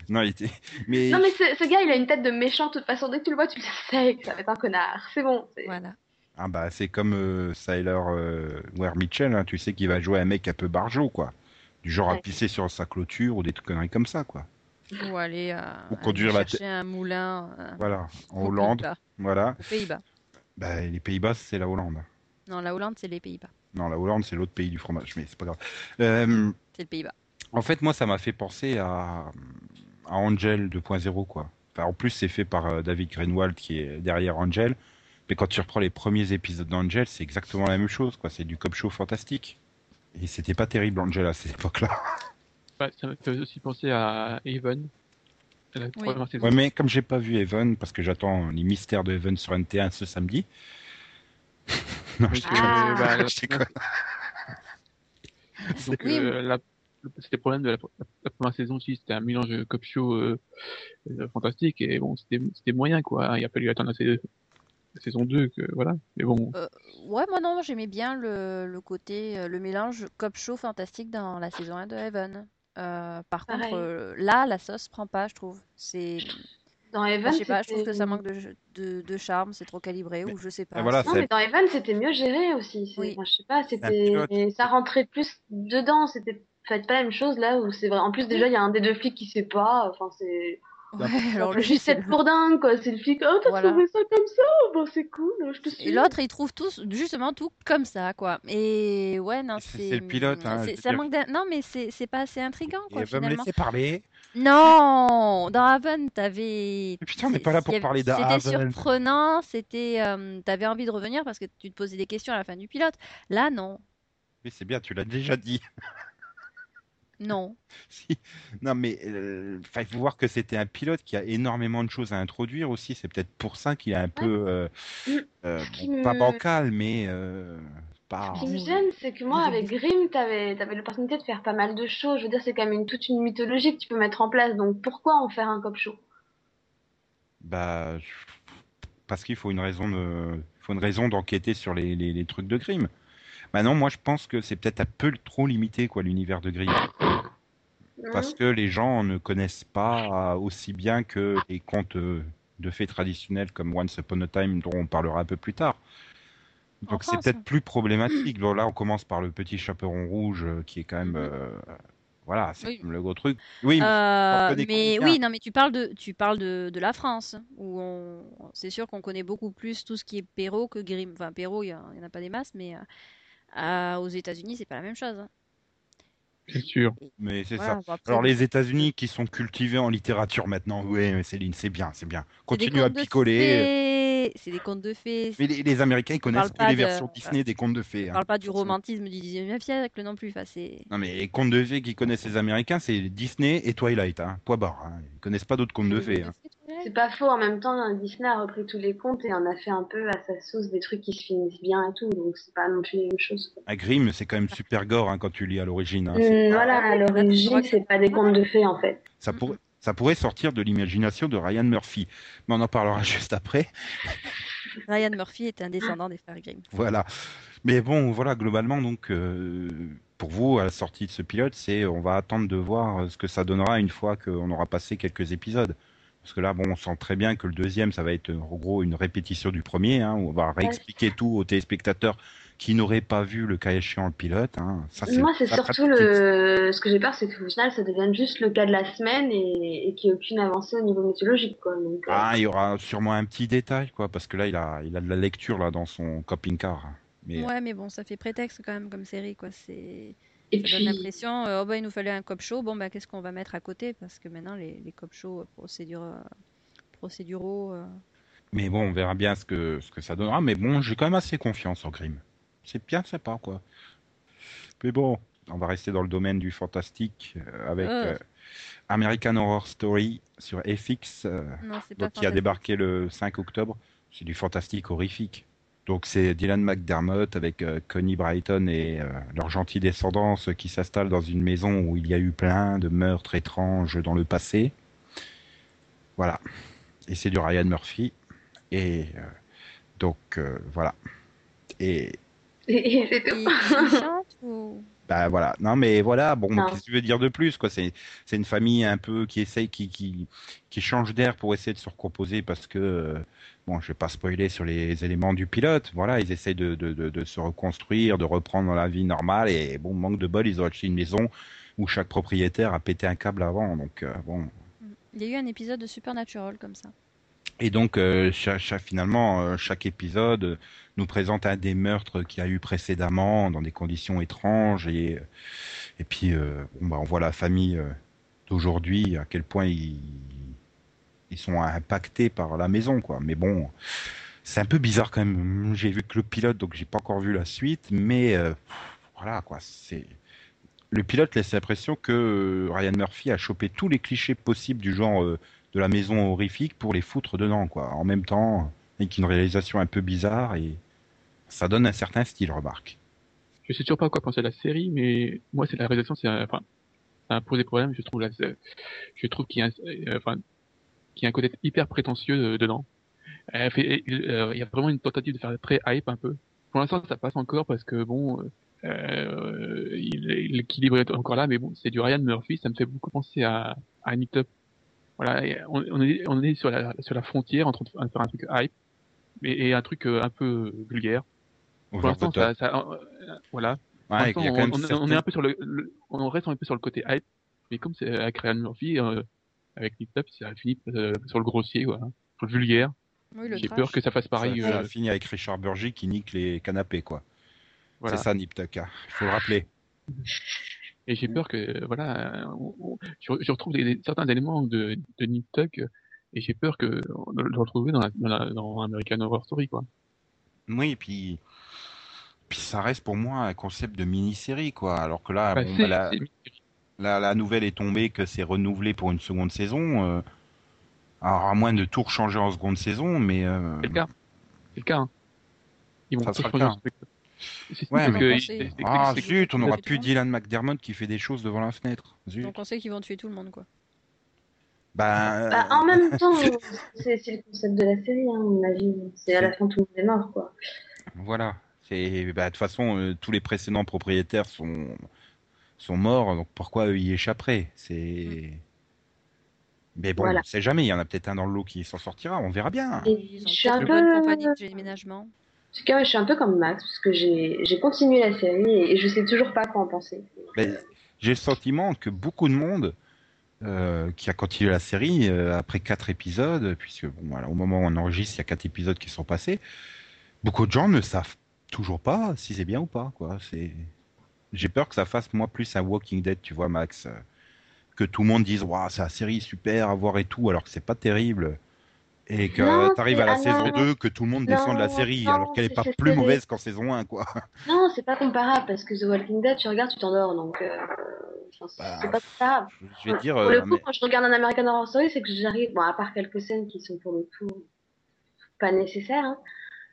non, il était. Mais non, mais ce, ce gars, il a une tête de méchant, de toute façon. Dès que tu le vois, tu le sais que ça va être un connard. C'est bon. c'est- Voilà. ah bah c'est comme euh, Tyler euh, Ware Mitchell, hein, tu sais qu'il va jouer un mec un peu barjot, quoi. Du genre à pisser sur sa clôture ou des conneries comme ça, quoi. Ou aller, euh, Ou aller conduire la chercher un moulin euh, Voilà, en Hollande, voilà. Aux Pays-Bas. Bah, les Pays-Bas, c'est la Hollande. Non, la Hollande, c'est les Pays-Bas. Non, la Hollande, c'est l'autre pays du fromage, mais c'est pas grave. Euh, C'est le Pays-Bas. en fait, moi, ça m'a fait penser à, à Angel 2.0, quoi. Enfin, en plus, c'est fait par euh, David Greenwald qui est derrière Angel. Mais quand tu reprends les premiers épisodes d'Angel, c'est exactement la même chose, quoi. C'est du cop show fantastique. Et c'était pas terrible, Angel, à cette époque-là. Ouais, ça me fait aussi penser à Even. La première saison. Ouais, mais comme j'ai pas vu Evan, parce que j'attends les mystères de Evan sur NT1 ce samedi. non, je. Ah. euh, bah, la Je déconne. Donc, Oui, euh, la- c'était le problème de la, première saison aussi, c'était un mélange cop show euh, euh, fantastique et bon, c'était moyen quoi. Il a fallu attendre la, la saison 2 que voilà. Mais bon, Ouais, moi non, j'aimais bien le, le côté, le mélange cop show fantastique dans la saison 1 de Heaven. Euh, par Pareil. contre, euh, là, la sauce prend pas, je trouve. C'est, Dans Evan, je sais pas, je trouve que ça manque de, de, de charme, c'est trop calibré ou je sais pas. Voilà, Non, mais dans Evan, c'était mieux géré aussi. C'est- Oui. enfin, je sais pas, c'était, ça rentrait plus dedans. C'était, faites pas la même chose là où c'est vrai. En plus, déjà, il y a un des deux flics qui sait pas. Enfin, c'est, Ouais, alors c'est cette pour dingue, quoi. C'est le flic. Oh, t'as Voilà. trouvé ça comme ça? Bon, c'est cool, je te suis. Et l'autre, il trouve tous justement tout comme ça, quoi. Et ouais, non, C'est- c'est. le pilote, hein, ça dire. manque d'un- Non, mais c'est c'est pas assez intriguant, quoi, elle va me laisser parler. Non, dans Haven, t'avais. Putain, on n'est pas là pour il parler C'était d'Haven. surprenant, c'était. euh, T'avais envie de revenir parce que tu te posais des questions à la fin du pilote. Là, non. Mais c'est bien, tu l'as déjà dit. Non. Si. Non, mais euh, il faut voir que c'était un pilote qui a énormément de choses à introduire aussi. C'est peut-être pour ça qu'il est un peu, euh, Mm. euh, me- pas bancal, mais euh, pas. Ce qui me gêne, c'est que moi, avec Grimm, t'avais, t'avais l'opportunité de faire pas mal de choses. Je veux dire, c'est quand même une, toute une mythologie que tu peux mettre en place. Donc, pourquoi en faire un cop show? Bah, parce qu'il faut une raison de, il faut une raison d'enquêter sur les, les, les trucs de Grimm. Maintenant, moi, je pense que c'est peut-être un peu trop limité, quoi, l'univers de Grimm. Parce que les gens ne connaissent pas aussi bien que les contes euh, de fées traditionnels comme Once Upon a Time, dont on parlera un peu plus tard. Donc c'est peut-être plus problématique. Bon, là, on commence par le petit chaperon rouge, euh, qui est quand même, euh, voilà, c'est Oui. le gros truc. Oui, mais Euh, oui, non, mais tu parles de, tu parles de, de la France, où on, c'est sûr qu'on connaît beaucoup plus tout ce qui est Perrault que Grimm. Enfin, Perrault, il y, en a pas des masses, mais à- aux États-Unis, c'est pas la même chose. hein. C'est sûr. mais c'est Voilà, ça. Alors les États-Unis qui sont cultivés en littérature maintenant, oui, mais Céline, c'est bien, c'est bien. Continue à contes de picoler. fées, C'est des contes de fées. Mais les, les Américains, ils connaissent que les de- versions Disney des contes de fées. On hein. parle pas du romantisme du 19e siècle non plus. Enfin. Non mais les contes de fées qu'ils connaissent les Américains, c'est Disney et Twilight, hein. Point barre. Hein. Ils connaissent pas d'autres contes de fées. C'est pas faux, en même temps, Disney a repris tous les contes et en a fait un peu à sa sauce des trucs qui se finissent bien et tout, donc c'est pas non plus la même chose. À Grimm, c'est quand même super gore hein, quand tu lis à l'origine. hein. Pas- voilà, à l'origine, c'est pas des contes de fées en fait. Ça pourrait, ça pourrait sortir de l'imagination de Ryan Murphy. Mais on en parlera juste après. Ryan Murphy est un descendant des frères Grimm. Voilà. Mais bon, voilà, globalement, donc, euh, pour vous, à la sortie de ce pilote, c'est, on va attendre de voir ce que ça donnera une fois qu'on aura passé quelques épisodes. Parce que là, bon, on sent très bien que le deuxième, ça va être en gros une répétition du premier, hein, où on va réexpliquer tout aux téléspectateurs qui n'auraient pas vu le cas échéant le pilote. Hein. Ça, Moi, c'est surtout le. Ce que j'ai peur, c'est qu'au final, ça devienne juste le cas de la semaine et, et qu'il n'y ait aucune avancée au niveau quoi. Donc, euh, Ah, il y aura sûrement un petit détail, quoi, parce que là, il a, il a de la lecture là dans son camping-car. Mais Ouais, mais bon, ça fait prétexte quand même comme série, quoi. C'est. Et Ça puis, donne l'impression, euh, oh bah il nous fallait un cop show, bon bah qu'est-ce qu'on va mettre à côté? Parce que maintenant les, les cop shows euh, procédure, euh, procéduraux. euh, Mais bon, on verra bien ce que, ce que ça donnera. Mais bon, j'ai quand même assez confiance en Grimm. C'est bien sympa, quoi. Mais bon, on va rester dans le domaine du fantastique euh, avec euh, American Horror Story sur FX, euh, Non, donc qui a débarqué le 5 octobre. C'est du fantastique horrifique. Donc c'est Dylan McDermott avec euh, Connie Brighton et euh, leur gentille descendance qui s'installe dans une maison où il y a eu plein de meurtres étranges dans le passé. Voilà. Et c'est du Ryan Murphy. Et euh, donc euh, voilà. Et et, et c'est tout. Bah voilà. Non mais voilà. Bon, qu'est-ce que tu veux dire de plus quoi? C'est c'est une famille un peu qui essaye, qui qui qui change d'air pour essayer de se recomposer parce que euh, bon, je vais pas spoiler sur les éléments du pilote. Voilà, ils essayent de de, de, de se reconstruire, de reprendre la vie normale et bon, manque de bol, ils ont acheté une maison où chaque propriétaire a pété un câble avant. Donc euh, bon. Il y a eu un épisode de Supernatural comme ça. Et donc, euh, cha- cha- finalement, euh, chaque épisode euh, nous présente un des meurtres qu'il y a eu précédemment dans des conditions étranges. Et, et puis, bah, on voit la famille d'aujourd'hui, à quel point ils, ils sont impactés par la maison. quoi. Mais bon, c'est un peu bizarre quand même. J'ai vu que le pilote, donc j'ai pas encore vu la suite. Mais voilà, quoi. C'est le pilote laisse l'impression que Ryan Murphy a chopé tous les clichés possibles du genre de la maison horrifique pour les foutre dedans, quoi. En même temps, avec une réalisation un peu bizarre et ça donne un certain style, remarque. Je sais toujours pas quoi penser de la série, mais moi, c'est la réalisation, c'est un- enfin, ça a posé problème. Je trouve là, je trouve qu'il y a, un, euh, enfin, qu'il y a un côté hyper prétentieux euh, dedans. Euh, il y a vraiment une tentative de faire très hype un peu. Pour l'instant, ça passe encore parce que bon, il- il- l'équilibre est encore là, mais bon, c'est du Ryan Murphy, ça me fait beaucoup penser à, à Nick Top. Voilà, on, on est, on est sur la, sur la frontière entre de faire un truc hype et, et un truc euh, un peu vulgaire. Au Pour l'instant, ça, ça- euh, voilà. Ouais, on, même on- est un peu sur le, le- on reste un peu sur le côté hype, mais comme c'est avec Ryan Murphy, euh, avec Nick Top, ça finit euh, sur le grossier, voilà, sur le vulgaire. Oui, le J'ai peur que ça fasse pareil. ça, euh, ça finit avec Richard Burgi qui nique les canapés, quoi. voilà. C'est ça, Nip Tuck, hein. Il faut le rappeler. Et j'ai peur que, voilà, on- je, je retrouve des, des- certains éléments de, de Nip Tuck, euh, et j'ai peur que de le retrouver dans, la, dans, la- dans American Horror Story, quoi. Oui, et puis, puis ça reste pour moi un concept de mini-série, quoi. Alors que là, Bah, bon, bah, la, c'est- la, la nouvelle est tombée que c'est renouvelé pour une seconde saison. euh, alors, à moins de tout changer en seconde saison, mais. euh, c'est le cas. C'est le cas, hein. Ils vont Ça tout sera le cas. Ouais, parce mais- que- Ah, zut, on n'aura c'est- plus Dylan McDermott qui fait des choses devant la fenêtre. Zut. Donc on sait qu'ils vont tuer tout le monde, quoi. Ben, Bah, en même temps, c'est le concept de la série, hein, mon avis. C'est à la fin tout le monde est mort, quoi. Voilà. C'est, bah, de toute façon, euh, tous les précédents propriétaires sont, sont morts, donc pourquoi eux y échapperaient C'est. Mais bon, Voilà. on sait jamais, il y en a peut-être un dans le lot qui s'en sortira, on verra bien. Et je suis un peu. compagnie de déménagement. Tout cas, je suis un peu comme Max, parce que j'ai continué la série et je sais toujours pas quoi en penser. J'ai le sentiment que beaucoup de monde euh, qui a continué la série euh, après quatre épisodes, puisque bon, au moment où on enregistre, il y a quatre épisodes qui sont passés, beaucoup de gens ne savent toujours pas si c'est bien ou pas. J'ai peur que ça fasse moi plus un Walking Dead, tu vois, Max. euh, Que tout le monde dise, waouh, c'est la série super à voir et tout, alors que c'est pas terrible. Et que Non, tu arrives à la saison non. 2, que tout le monde descend de la Non, série, non, alors qu'elle est c'est- pas plus mauvaise qu'en saison 1, quoi. Non, c'est pas comparable, parce que The Walking Dead, tu regardes, tu t'endors, donc. euh, c'est Bah, c'est pas comparable. Je vais te dire, Pour euh, le coup, mais- quand je regarde un American Horror Story, c'est que j'arrive, bon, à part quelques scènes qui sont pour le coup pas nécessaires, hein,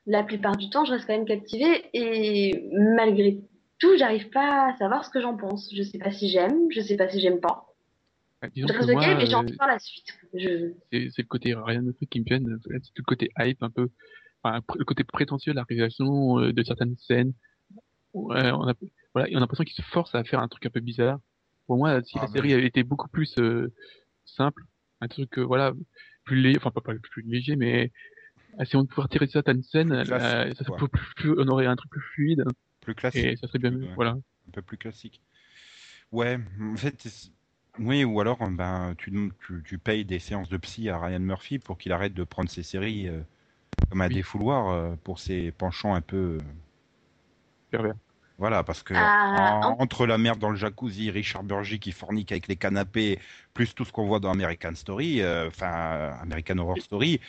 la plupart du temps, je reste quand même captivée et malgré tout, j'arrive pas à savoir ce que j'en pense. Je sais pas si j'aime, je sais pas si j'aime pas. Ouais, disons que moi, j'ai euh, envie de voir la suite. Je... c'est le côté Ryan Murphy qui me gêne, c'est tout le côté hype un peu, enfin, le côté prétentieux de la réalisation euh, de certaines scènes. Ouais, on a, voilà, et on a l'impression qu'il se force à faire un truc un peu bizarre. Pour moi, si Ah, la mais- série avait été beaucoup plus euh, simple, un truc, euh, voilà, plus léger, enfin pas, pas plus léger, mais si on pouvait retirer certaines scènes, ça serait plus, plus- on aurait un truc plus fluide plus classique. et ça serait bien mieux. Ouais. Voilà. un peu plus classique. Ouais, en fait, oui, ou alors ben tu, tu, tu payes des séances de psy à Ryan Murphy pour qu'il arrête de prendre ses séries euh, comme un Oui. défouloir euh, pour ses penchants un peu. euh, Pervers. Voilà, parce que Ah, en- en- entre la merde dans le jacuzzi, Richard Burgi qui fornique avec les canapés, plus tout ce qu'on voit dans American Story, euh, enfin American Horror Story,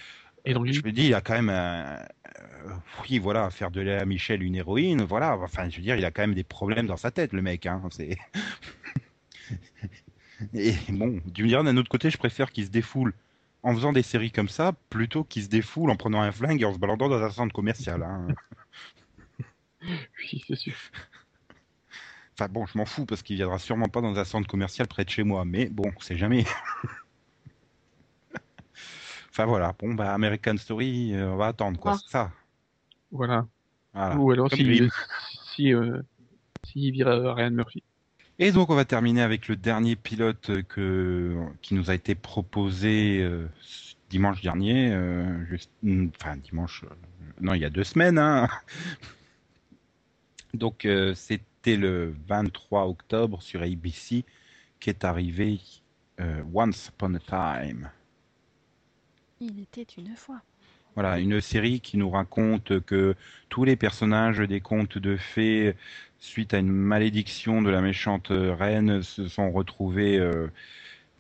Et donc, je me dis, il a quand même un... euh, oui, voilà, faire de Léa Michel une héroïne, voilà, enfin, je veux dire, il a quand même des problèmes dans sa tête, le mec, hein, c'est... Et bon, tu me diras, d'un autre côté, je préfère qu'il se défoule en faisant des séries comme ça, plutôt qu'il se défoule en prenant un flingue et en se baladant dans un centre commercial, hein. oui, c'est sûr. Enfin bon, je m'en fous, parce qu'il viendra sûrement pas dans un centre commercial près de chez moi, mais bon, c'est jamais... enfin voilà, bon, bah, American Story, euh, on va attendre, quoi, Ah. c'est ça. Voilà. Voilà. Ou alors Comme si, si, euh, vire euh, Ryan Murphy. Et donc on va terminer avec le dernier pilote que, qui nous a été proposé euh, dimanche dernier, euh, juste- mm, enfin dimanche, euh, non il y a deux semaines. Hein. Donc euh, c'était le 23 octobre sur ABC qui est arrivé euh, Once Upon a Time. Il était une fois. Voilà, une série qui nous raconte que tous les personnages des contes de fées, suite à une malédiction de la méchante reine, se sont retrouvés euh,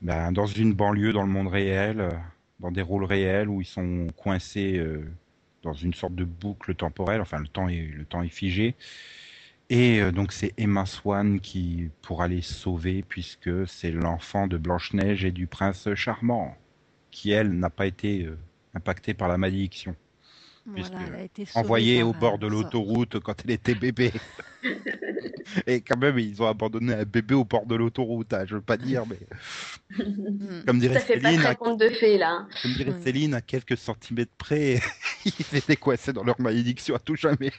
ben, dans une banlieue dans le monde réel, euh, dans des rôles réels où ils sont coincés euh, dans une sorte de boucle temporelle. Enfin, le temps est, le temps est figé. Et euh, donc c'est Emma Swan qui pourra les sauver puisque c'est l'enfant de Blanche-Neige et du prince charmant, qui elle n'a pas été euh, impactée par la malédiction Voilà, elle a été sauvée envoyée au bord de l'autoroute quand elle était bébé. Et quand même, ils ont abandonné un bébé au bord de l'autoroute. hein, je veux pas dire, mais Hmm. comme dirait Ça fait pas Céline, très à, de fées, là. hein. comme dirait Oui. Céline, à quelques centimètres près, ils étaient coincés dans leur malédiction à tout jamais.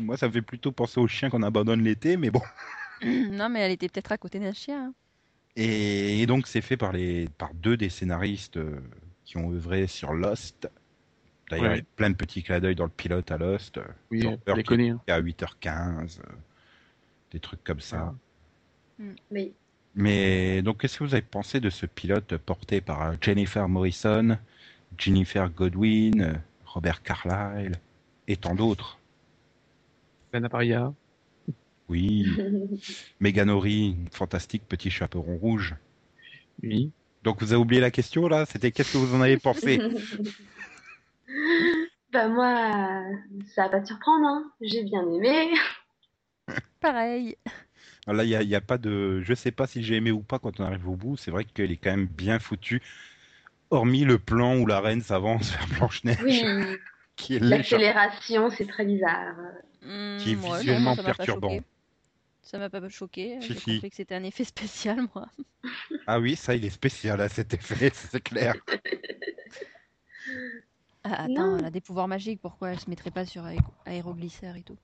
Moi, ça me fait plutôt penser aux chiens qu'on abandonne l'été, mais bon. non, mais elle était peut-être à côté d'un chien. hein. Et, et donc, c'est fait par, les, par deux des scénaristes euh, qui ont œuvré sur Lost. D'ailleurs, Ouais. il y a plein de petits clins d'œil dans le pilote à Lost. Oui, Genre, on les qui- connaît. hein. à 8h15, euh, des trucs comme ça. Mais Mais donc, qu'est-ce que vous avez pensé de ce pilote porté par euh, Jennifer Morrison, Jennifer Godwin, euh, Robert Carlyle et tant d'autres? Lana Paria. Oui, Megan Ori, fantastique petit chaperon rouge. Oui. Donc, vous avez oublié la question là? C'était qu'est-ce que vous en avez pensé? Bah moi, ça va pas te surprendre, hein. J'ai bien aimé. Pareil. Là, il n'y a, il y a pas de. Je sais pas si j'ai aimé ou pas quand on arrive au bout. C'est vrai qu'elle est quand même bien foutue. Hormis le plan où la reine s'avance vers Blanche-Neige, Oui, l'accélération, c'est très bizarre. Hmm, Qui est ouais, non, visuellement perturbant. Ça m'a pas choqué. Si, J'ai compris que c'était un effet spécial, moi. Ah oui, ça, il est spécial à cet effet, c'est clair. Ah, attends, Non. elle a des pouvoirs magiques. Pourquoi elle se mettrait pas sur aé- aéroglycère et tout?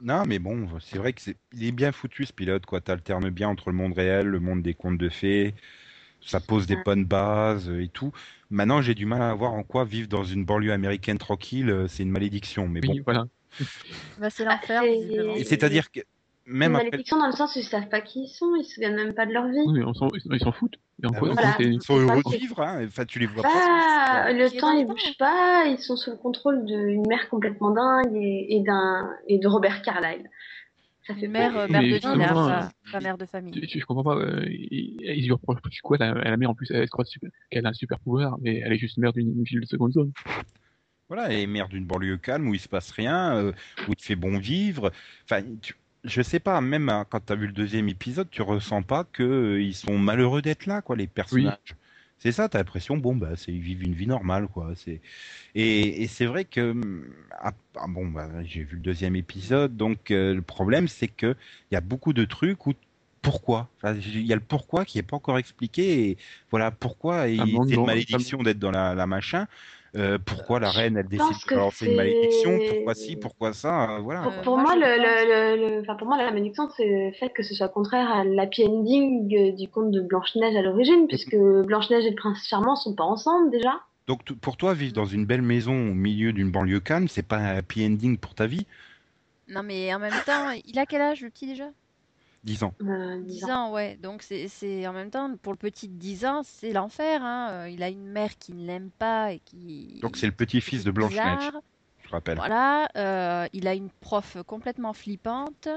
Non, mais bon, c'est vrai que c'est, il est bien foutu ce pilote, quoi. T'alternes bien entre le monde réel, le monde des contes de fées. Ça pose des bonnes bases euh, et tout. Maintenant, j'ai du mal à voir en quoi vivre dans une banlieue américaine tranquille, euh, c'est une malédiction. Mais Oui, bon. voilà. bah, C'est Ah, l'enfer. Et c'est-à-dire que même Une après, malédiction dans le sens où ils savent pas qui ils sont, ils se souviennent même pas de leur vie. Oui, on ils s'en foutent. Ah Voilà. ils sont heureux de vivre. Hein. Enfin, tu les vois Bah, pas. le est temps il le temps. bouge pas, ils sont sous le contrôle d'une mère complètement dingue et, et d'un et de Robert Carlyle. Ça fait mère, euh, mère de dîner, euh, pas, mère de famille. Je, je comprends pas. euh, ils, ils lui reprochent plus quoi la, la mère en plus elle se croit super- qu'elle a un super pouvoir, mais elle est juste mère d'une ville de seconde zone. Voilà, et maire d'une banlieue calme où il se passe rien, euh, où il te fait bon vivre. Enfin, tu- je sais pas, même hein, quand tu as vu le deuxième épisode, tu ressens pas que euh, ils sont malheureux d'être là, quoi, les personnages. C'est ça, t'as l'impression, bon, bah, c'est, ils vivent une vie normale, quoi. C'est, et, et c'est vrai que, hum, ah, ah, bon, bah, j'ai vu le deuxième épisode, donc euh, le problème, c'est que il y a beaucoup de trucs où pourquoi? Enfin, Il y a le pourquoi qui est pas encore expliqué, et voilà, pourquoi il- manque c'est une malédiction d'être dans la, la machin. Euh, pourquoi la reine elle décide de que balancer une malédiction? Pourquoi ci, pourquoi ça euh, Voilà. Pour, Euh, pour moi, le, le, le, le- enfin, pour moi, la malédiction, c'est le fait que ce soit contraire à l'happy ending du conte de Blanche-Neige à l'origine, puisque Blanche-Neige et le prince charmant sont pas ensemble déjà. Donc pour toi, vivre dans une belle maison au milieu d'une banlieue calme, c'est pas un happy ending pour ta vie? Non, mais en même temps, il a quel âge le petit déjà? Disons. Euh, 10 disons. ans, ouais. Donc c'est c'est- en même temps, pour le petit de 10 ans, c'est l'enfer. Hein. Euh, Il a une mère qui ne l'aime pas et qui. Donc c'est le petit-fils de Blanche-Neige, je rappelle. Voilà. euh, il a une prof complètement flippante.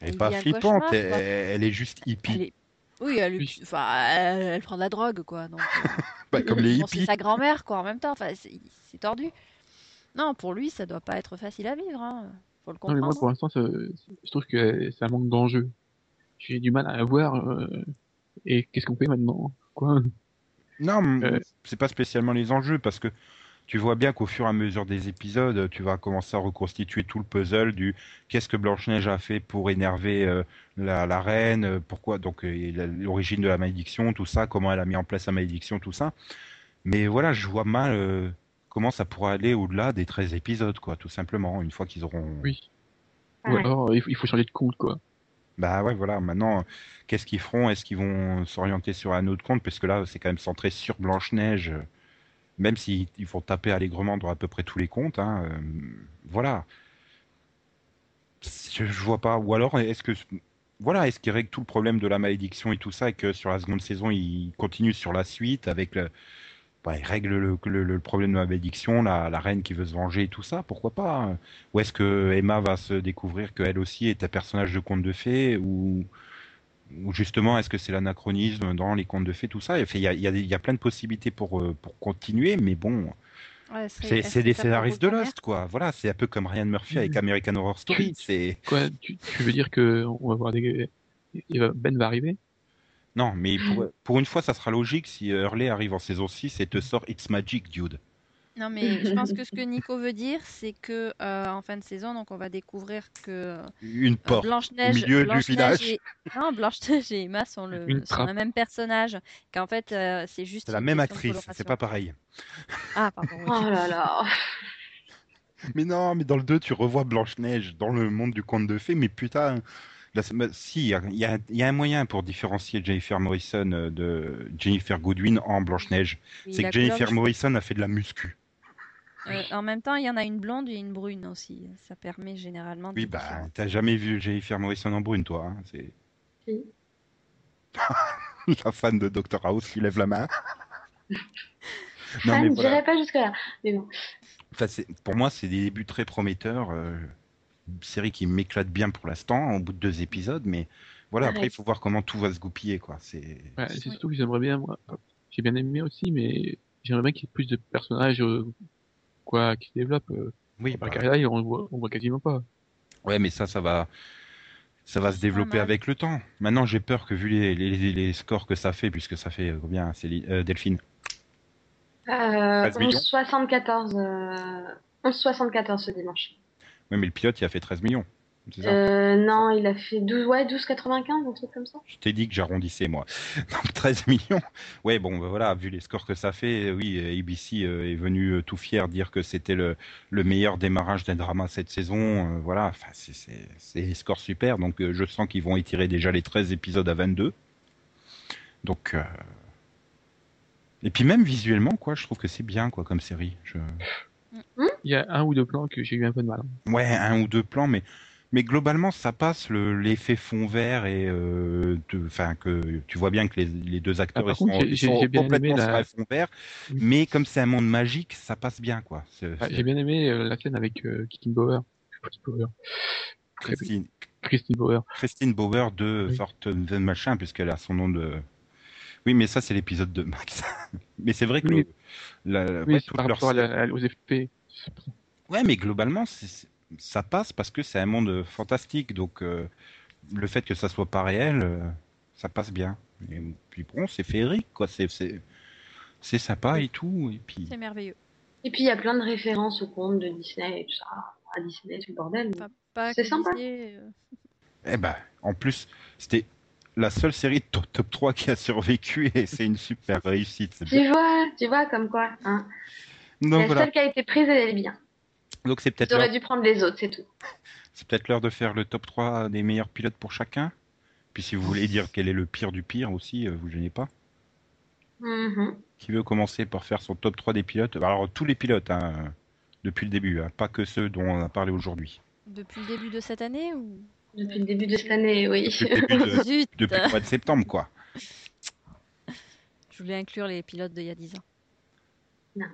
Elle est il pas flippante, cauchemar, elle, est juste hippie. Elle est- Oui, elle, est- Oui. enfin, elle, elle prend de la drogue, quoi. Donc, euh, Bah, comme les bon, c'est hippies. sa grand-mère, quoi, en même temps. Enfin, c'est tordu. Non, pour lui, ça doit pas être facile à vivre. Hein. Faut le Non, mais moi comprendre. pour l'instant, ça- je trouve que un manque d'enjeu. J'ai du mal à voir. euh, et qu'est-ce qu'on fait maintenant Quoi Non, Euh. c'est pas spécialement les enjeux parce que tu vois bien qu'au fur et à mesure des épisodes, tu vas commencer à reconstituer tout le puzzle du qu'est-ce que Blanche-Neige a fait pour énerver euh, la, la reine, pourquoi donc euh, l'origine de la malédiction, tout ça, comment elle a mis en place la malédiction, tout ça. Mais voilà, je vois mal euh, comment ça pourrait aller au-delà des 13 épisodes, quoi, tout simplement, une fois qu'ils auront. Oui. Ou Ouais. alors il faut, il faut changer de compte quoi. Bah ouais, voilà. Maintenant, qu'est-ce qu'ils feront? Est-ce qu'ils vont s'orienter sur un autre compte? Parce que là, c'est quand même centré sur Blanche-Neige. euh, Même s'ils ils vont taper allègrement dans à peu près tous les comptes. Hein, euh, voilà. Je, je vois pas. Ou alors, est-ce que. Voilà, est-ce qu'ils règlent tout le problème de la malédiction et tout ça et que sur la seconde saison, ils continuent sur la suite avec le. Bah, ils règlent le, le- le problème de la malédiction, la, la reine qui veut se venger et tout ça, pourquoi pas hein. Ou est-ce que Emma va se découvrir qu'elle aussi est un personnage de conte de fées ou, ou justement est-ce que c'est l'anachronisme dans les contes de fées, tout ça? Enfin, Il y a, il y, a, des- il y a plein de possibilités pour, euh, pour continuer, mais bon, Ouais, c'est des scénaristes de Lost, quoi. Voilà, c'est un peu comme Ryan Murphy avec Mhm. American Horror Story. C'est Quoi tu, tu veux dire que on va voir des il Ben va arriver? Non, mais pour, pour une fois, ça sera logique si Hurley arrive en saison 6 et te sort It's Magic, dude. Non, mais je pense que ce que Nico veut dire, c'est que euh, en fin de saison, donc on va découvrir que Une porte. Blanche-Neige milieu du village. et... Non, Blanche-Neige et Emma sont le, sont même personnage. Qu'en fait, euh, c'est juste. C'est la même actrice, c'est pas pareil. Ah, pardon. oui. Oh là là. Mais non, mais dans le 2, tu revois Blanche-Neige dans le monde du conte de fées, mais putain. Là, bah, si, il y a, y un moyen pour différencier Jennifer Morrison euh, de Jennifer Goodwin en Blanche-Neige. Oui, C'est que Jennifer couleur, Morrison a fait de la muscu. euh, en même temps, il y en a une blonde et une brune aussi. Ça permet généralement de Oui, bah, t'as jamais vu Jennifer Morrison en brune, toi. hein, c'est Si. la fan de Dr House qui lève la main. Fan, mais je voilà. dirais pas jusque-là. Mais bon. Enfin, pour moi, c'est des débuts très prometteurs. euh, série qui m'éclate bien pour l'instant, au bout de deux épisodes, mais voilà, après, il faut voir comment tout va se goupiller, quoi. C'est... Ouais, c'est surtout que j'aimerais bien, moi, j'ai bien aimé aussi, mais j'aimerais bien qu'il y ait plus de personnages, euh, quoi, qui se développent. Euh, Oui, par bah, carrière, on voit, on voit quasiment pas. ouais, mais ça, ça va, ça va se développer avec le temps. Maintenant, j'ai peur que vu les, les, les scores que ça fait, puisque ça fait euh, combien, Céline, euh, Delphine? Euh, 13 millions 11,74 euh, 11,74 ce dimanche. Oui, mais le pilote, il a fait 13 millions. Ça? Euh, non, il a fait 12, ouais, 12,95, un truc comme ça. Je t'ai dit que j'arrondissais, moi. Donc 13 millions. Ouais, bon, bah voilà, vu les scores que ça fait, euh, oui, euh, ABC est venu tout fier dire que c'était le, le meilleur démarrage d'un drama cette saison. voilà, enfin, c'est- c'est c'est des scores super. Donc je sens qu'ils vont étirer déjà les 13 épisodes à 22. Donc. euh, Et puis même visuellement, quoi, je trouve que c'est bien, quoi, comme série. Je... Il y a un ou deux plans que j'ai eu un peu de mal. Ouais, un ou deux plans, mais mais globalement ça passe le l'effet fond vert et euh, de- enfin que tu vois bien que les, les deux acteurs Ah, ils sont, contre, ils sont bien aimé complètement la- sur un fond vert, mais comme c'est un monde magique, ça passe bien quoi. Ah, j'ai bien aimé euh, la scène avec euh, Bauer. Christine, Christine Bauer. Christine Bauer de Oui. sorte de machin puisqu'elle a son nom de. Oui, mais ça c'est l'épisode de Max. mais c'est vrai que Oui. le- la- Oui, ouais, c'est toute par leur rapport à la- aux FP. Ouais, mais globalement, c'est- c'est- ça passe parce que c'est un monde fantastique. Donc, euh, le fait que ça soit pas réel, euh, ça passe bien. Et puis bon, c'est féerique, quoi. C'est c'est c'est sympa et tout. Et puis C'est merveilleux. Et puis il y a plein de références aux contes de Disney et tout ça. À Disney, tout le bordel. C'est sympa. Disney, euh, eh ben, en plus, c'était la seule série de top, top 3 qui a survécu et c'est une super réussite. Tu vois, tu vois, comme quoi. Hein. Donc la voilà. seule qui a été prise, elle est bien. Donc c'est peut-être Tu aurais l'heure- dû prendre les autres, c'est tout. c'est peut-être l'heure de faire le top 3 des meilleurs pilotes pour chacun. Puis si vous voulez dire quel est le pire du pire aussi, euh, vous gênez pas. Mhm. Qui veut commencer par faire son top 3 des pilotes? Alors tous les pilotes, hein, depuis le début, hein, pas que ceux dont on a parlé aujourd'hui. depuis le début de cette année ou? Depuis le début de cette année, oui. Depuis le début de, Zut depuis le mois de septembre, quoi. Je voulais inclure les pilotes d'il y a 10 ans.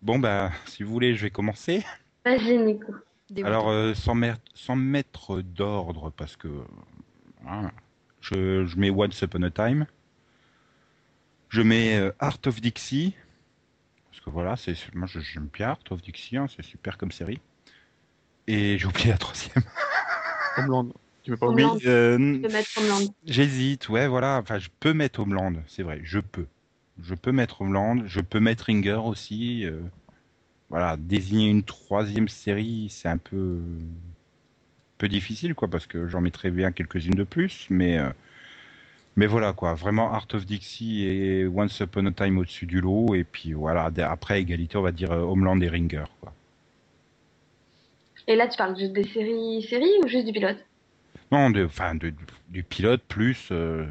Bon, bah, si vous voulez, je vais commencer. Vas-y, Nico. Alors, euh, sans, mettre, sans mettre d'ordre, parce que hein, je, je mets Once Upon a Time. Je mets euh, Art of Dixie. Parce que voilà, c'est moi je- j'aime bien Art of Dixie, hein, c'est super comme série. Et j'ai oublié la troisième. Homeland. Tu mets pas Homeland. Homeland Oui, euh, Je vais mettre Homeland. J'hésite, ouais, voilà. Enfin, je peux mettre Homeland, c'est vrai, je peux. Je peux mettre Homeland, je peux mettre Ringer aussi. euh, voilà, désigner une troisième série, c'est un peu, peu difficile, quoi, parce que j'en mettrais bien quelques-unes de plus, mais, euh, mais voilà, quoi. Vraiment, Art of Dixie et Once Upon a Time au-dessus du lot, et puis voilà, après égalité, on va dire Homeland et Ringer, quoi. Et là, tu parles juste des séries, séries ou juste du pilote? Non, de, enfin, de- du pilote plus, euh,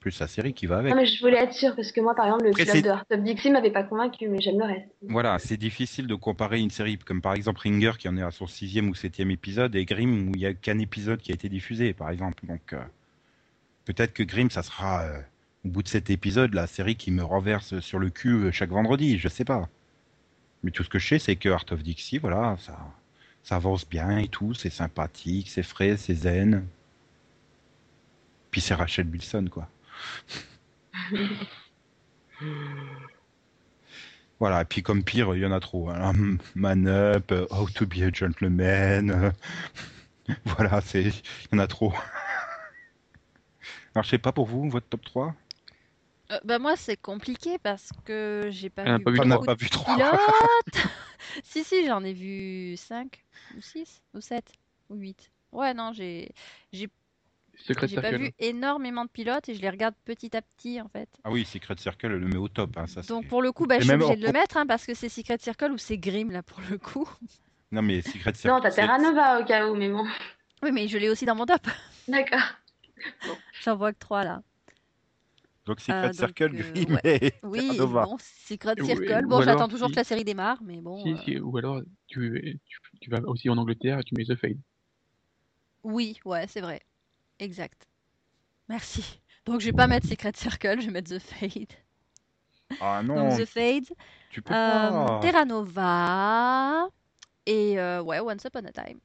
plus la série qui va avec. Non, mais je voulais être sûre parce que moi, par exemple, le Après, pilote de Heart of Dixie m'avait pas convaincu, mais j'aime le reste. Voilà, c'est difficile de comparer une série comme par exemple Ringer qui en est à son sixième ou septième épisode et Grimm où il y a qu'un épisode qui a été diffusé par exemple. Donc euh, peut-être que Grimm ça sera euh, au bout de cet épisode la série qui me renverse sur le cul euh, chaque vendredi, je sais pas. Mais tout ce que je sais c'est que Art of Dixie, voilà, ça avance bien et tout, c'est sympathique, c'est frais, c'est zen. Puis c'est Rachel Bilson quoi. Voilà, et puis comme pire, il y en a trop. hein. Man Up, How to be a Gentleman. voilà, c'est, il y en a trop. Alors, je sais pas pour vous, votre top 3 Euh, bah moi c'est compliqué parce que j'ai pas vu pas vu de vu trois. pilotes. si si j'en ai vu 5 ou 6 ou 7 ou 8. Ouais non j'ai j'ai Secret j'ai pas Circle. vu énormément de pilotes et je les regarde petit à petit en fait. Ah oui, Secret Circle le met au top. Hein, ça, Donc pour le coup bah, je suis obligée de le mettre hein, parce que c'est Secret Circle ou c'est Grimm là pour le coup. Non, mais Secret Circle. Non, t'as c'est- Terra Nova au cas où, mais bon. Oui, mais je l'ai aussi dans mon top. D'accord. J'en vois que trois là. Donc Secret Euh, donc, Circle, euh, oui, ouais. mais Oui, bon, Secret Circle. Bon, j'attends toujours si- que la série démarre, mais bon. Si, euh, si, ou alors tu, tu, tu vas aussi en Angleterre et tu mets The Fade. Oui, ouais, c'est vrai. Exact. Merci. Donc, je vais pas mettre Secret Circle, je vais mettre The Fade. Ah non, Donc, The Fade, tu peux euh, pas. Terra Nova et euh, ouais, Once Upon a Time.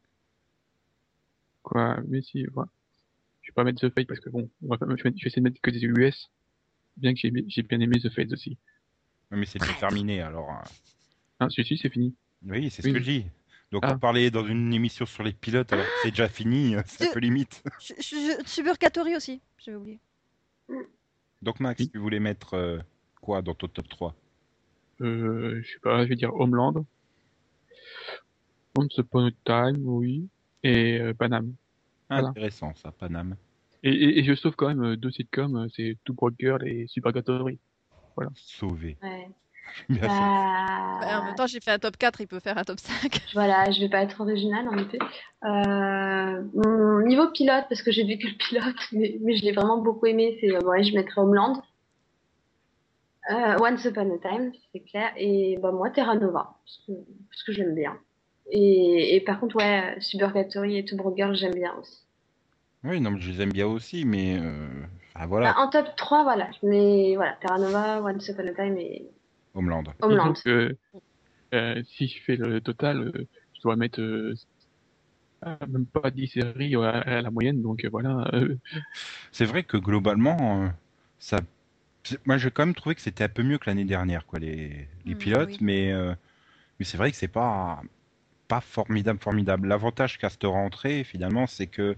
Quoi, mais si, voilà. Je vais pas mettre The Fade parce que bon, on va pas, je vais essayer de mettre que des US. Bien que j'ai bien aimé The Fade aussi. Non, mais c'est terminé alors. hein. Hein, celui-ci, c'est fini. Oui, c'est ce Oui. que je dis. Donc Ah. on parlait dans une émission sur les pilotes alors que c'est déjà fini, c'est un peu limite. Suburgatory aussi, j'avais oublié. Donc Max, Oui. tu voulais mettre euh, quoi dans ton top 3 Euh, je sais pas, je vais dire Homeland. Once Upon a Time, oui. Et euh, Panam. Voilà. Intéressant ça, Panam. Et, et, et je sauve quand même euh, deux sitcoms, euh, c'est Two Broke Girl et Supergatory. Sauvé. Ouais. Bien sûr. Bah, Ouais, en même temps, j'ai fait un top 4, il peut faire un top 5. Voilà, je vais pas être originale en effet. Euh, mon niveau pilote, parce que j'ai vu que le pilote, mais, mais je l'ai vraiment beaucoup aimé, c'est euh, ouais, je mettrais Homeland. Euh, Once Upon a Time, c'est clair. Et bah, moi, Terra Nova, parce que, parce que j'aime bien. Et, et par contre, ouais, Suburgatory et Two Broke Girl, j'aime bien aussi. Oui, non, mais je les aime bien aussi, mais euh, enfin, voilà, Bah, en top 3, voilà. Mais voilà, Terra Nova, Once Upon a Time et Homeland. Homeland. Donc, euh, euh, si je fais le total, euh, je dois mettre même pas 10 séries à, à la moyenne, donc voilà. C'est vrai que globalement, ça, moi j'ai quand même trouvé que c'était un peu mieux que l'année dernière, quoi, les, les Mm, pilotes, oui. mais euh, mais c'est vrai que c'est pas pas formidable, formidable. L'avantage qu'a cette rentrée, finalement, c'est que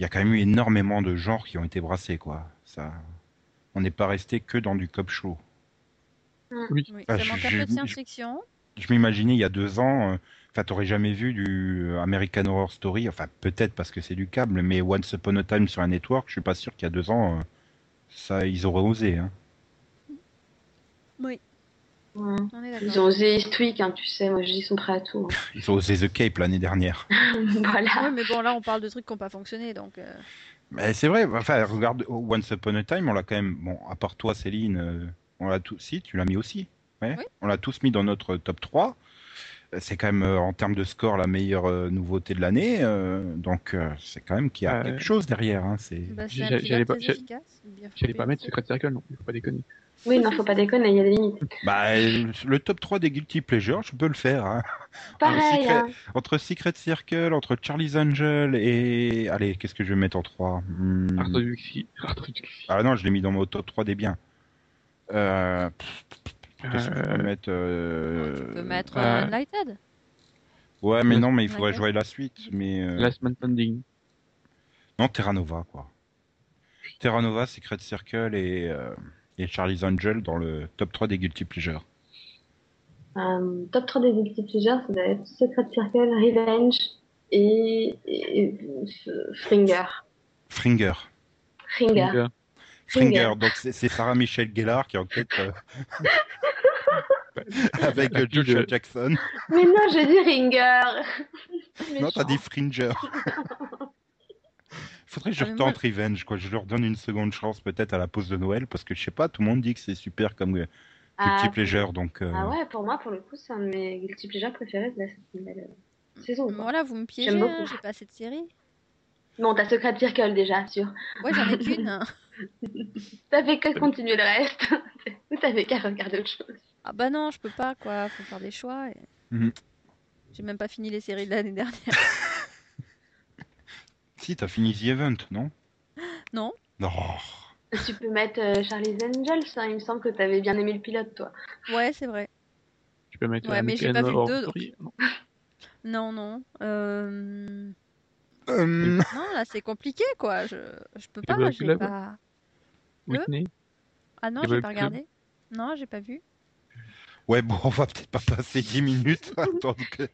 il y a quand même eu énormément de genres qui ont été brassés, quoi. Ça, on n'est pas resté que dans du cop show. oui. Oui, Ah, ça je- manque un peu de science-fiction. Je m'imaginais il y a deux ans, euh, enfin, t'aurais jamais vu du American Horror Story, enfin, peut-être parce que c'est du câble, mais Once Upon a Time sur un network, je suis pas sûr qu'il y a deux ans, euh, ça, ils auraient osé, hein. Oui, Ouais. on est Ils ont osé Eastwick, hein, tu sais, moi je dis ils sont prêts à tout. hein. Ils ont osé The Cape l'année dernière. voilà. Mais bon, là, on parle de trucs qui n'ont pas fonctionné, donc... euh, Mais c'est vrai, enfin, regarde Once Upon a Time, on l'a quand même, bon, à part toi, Céline, euh, on l'a tous, si, tu l'as mis aussi, ouais. Oui. On l'a tous mis dans notre top 3. Euh, C'est quand même, euh, en termes de score, la meilleure euh, nouveauté de l'année, euh, donc euh, c'est quand même qu'il y a Euh, quelque chose derrière, hein, c'est... bah, c'est J'ai- un j'allais pilote pas- très j'ai- efficace. bien J'allais pas mettre Secret Circle non plus, faut pas déconner. Oui, non, faut pas déconner, il y a des limites. Bah, le top 3 des Guilty Pleasures, je peux le faire, hein. Pareil, Secret- hein. Entre Secret Circle, entre Charlie's Angel et... Allez, qu'est-ce que je vais mettre en 3 Hmm. Ah non, je l'ai mis dans mon top 3 des biens. Euh... Qu'est-ce que je peux Euh, mettre euh, Tu peux mettre euh, euh, Unlighted. Ouais, mais non, mais il faudrait jouer la suite. Mais euh, Last Man Standing. non, Terra Nova, quoi. Terra Nova, Secret Circle et, euh, et Charlie's Angel dans le top 3 des Guilty Pleasures. Euh, top 3 des Guilty Pleasures, ça doit être Secret Circle, Revenge et, et- et Fringer. Fringer. Fringer. Fringer, Fringer. donc c'est Sarah Michelle Gellar qui enquête euh, avec euh, Joshua Jackson. Mais non, j'ai dit Ringer. Non, t'as dit Fringer. Faudrait que je Ah, mais moi- retente Revenge, quoi. Je leur donne une seconde chance peut-être à la pause de Noël parce que je sais pas, tout le monde dit que c'est super comme euh, Guilty Ah, Pleasure, donc. euh, Ah ouais, pour moi, pour le coup, c'est un de mes Guilty Pleasures préférés de la cette nouvelle euh, saison. quoi. Voilà, vous me piégez, J'aime hein, beaucoup. j'ai pas assez de séries. Bon, t'as Secret Circle déjà, sûr. Ouais, j'en ai qu'une. hein. T'avais qu'à continuer le reste. Ou t'avais qu'à regarder autre chose. Ah bah non, je peux pas, quoi. Faut faire des choix. et- Mhm. J'ai même pas fini les séries de l'année dernière. Si, t'as fini The Event, non? Non. Non. Tu peux mettre euh, Charlie's Angels, hein, il me semble que t'avais bien aimé le pilote, toi. Ouais, c'est vrai. Tu peux mettre Ouais, mais j'ai pas vu le Horror deux, Story. Non? Non, non. Euh... Euh, Non, là, c'est compliqué, quoi. Je, je peux pas, j'ai pas... Whitney? Ah non, j'ai pas Club? regardé. Non, j'ai pas vu. Ouais, bon, on va peut-être pas passer 10 minutes. Attends, que-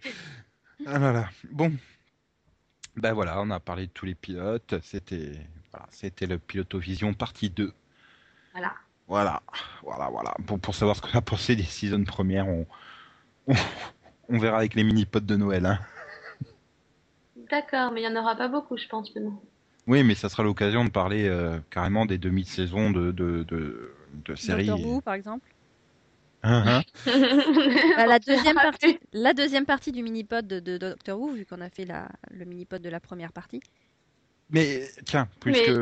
Ah là là. Bon. Ben voilà, on a parlé de tous les pilotes. C'était voilà, c'était le Pilotovision partie 2. Voilà. Voilà, voilà, voilà. Pour, pour savoir ce qu'on a pensé des saisons premières, on, on, On verra avec les mini-potes de Noël. Hein. D'accord, mais il n'y en aura pas beaucoup, je pense, maintenant. Oui, mais ça sera l'occasion de parler euh, carrément des demi-saisons de, de, de, de séries. Doctor Who, par exemple. Hein. Bah, la, deuxième partie, la deuxième partie du mini-pod de, de Doctor Who, vu qu'on a fait la, le mini-pod de la première partie. Mais tiens, puisque,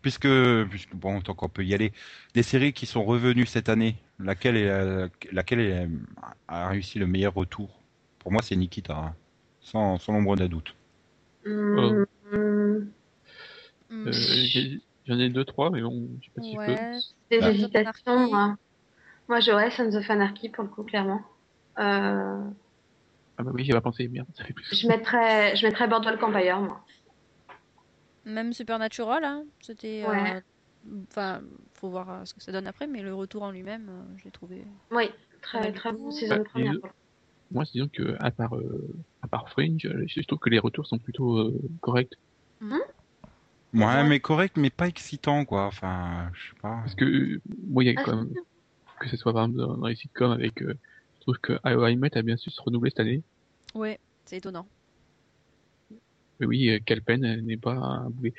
puisque, puisque bon, tant qu'on peut y aller, des séries qui sont revenues cette année, laquelle, est, laquelle est, a réussi le meilleur retour? Pour moi, c'est Nikita, hein, sans, sans nombre de doute. Hum, hum, Hmm, Euh, J'en ai deux, trois, mais bon, je sais pas si je peux. ouais. Des Bah. hésitations, moi. Moi, j'aurais Sons of Anarchy, pour le coup, clairement. Euh, Ah bah oui, j'y avais pas pensé, merde, ça fait plus. je mettrais, je mettrais Boardwalk Empire, moi. Même Supernatural, hein, c'était. euh, Ouais. Enfin, faut voir euh, ce que ça donne après, mais le retour en lui-même, euh, je l'ai trouvé. Oui, très, très bon saison bah, première. les Moi, c'est disons que, à part, euh, à part Fringe, je trouve que les retours sont plutôt euh, corrects. Ouais, Ouais. mais correct, mais pas excitant, quoi. Enfin, je sais pas. Parce que, moi, il y a Ah, quand même, que ce soit par exemple dans les sitcoms avec, euh, je trouve que I I Met a bien su se renouveler cette année. Ouais, c'est étonnant. Mais oui, euh, quelle peine, elle n'est pas boulet.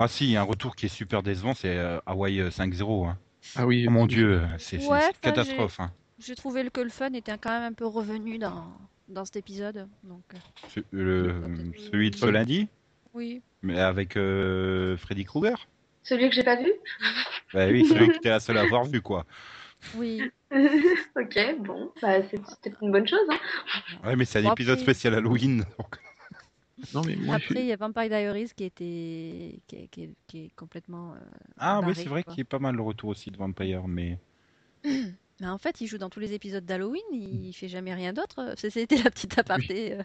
Ah si, il y a un retour qui est super décevant, c'est euh, Hawaii euh, 5-0. Hein. Ah oui. Oh mon dieu, c'est Ouais, enfin, catastrophe. Hein. J'ai trouvé le- que le fun était quand même un peu revenu dans, dans cet épisode. Donc, euh, Ce- le- peut-être- celui de ce lundi, oui. mais avec euh, Freddy Krueger? Celui que j'ai pas vu? Bah oui, celui que t'es la seule à avoir vu, quoi. Oui. Ok, bon, bah, c'est- c'était une bonne chose. Hein. Ouais, mais c'est un Bon, épisode après- spécial Halloween. donc. Non, mais moi, Après, il y a Vampire Diaries qui était qui est, qui est- qui est complètement. euh, Ah oui, barré, c'est vrai qu'il y a pas mal le retour aussi de Vampire, mais Mais en fait, il joue dans tous les épisodes d'Halloween, il fait jamais rien d'autre. C'est- C'était la petite aparté. euh.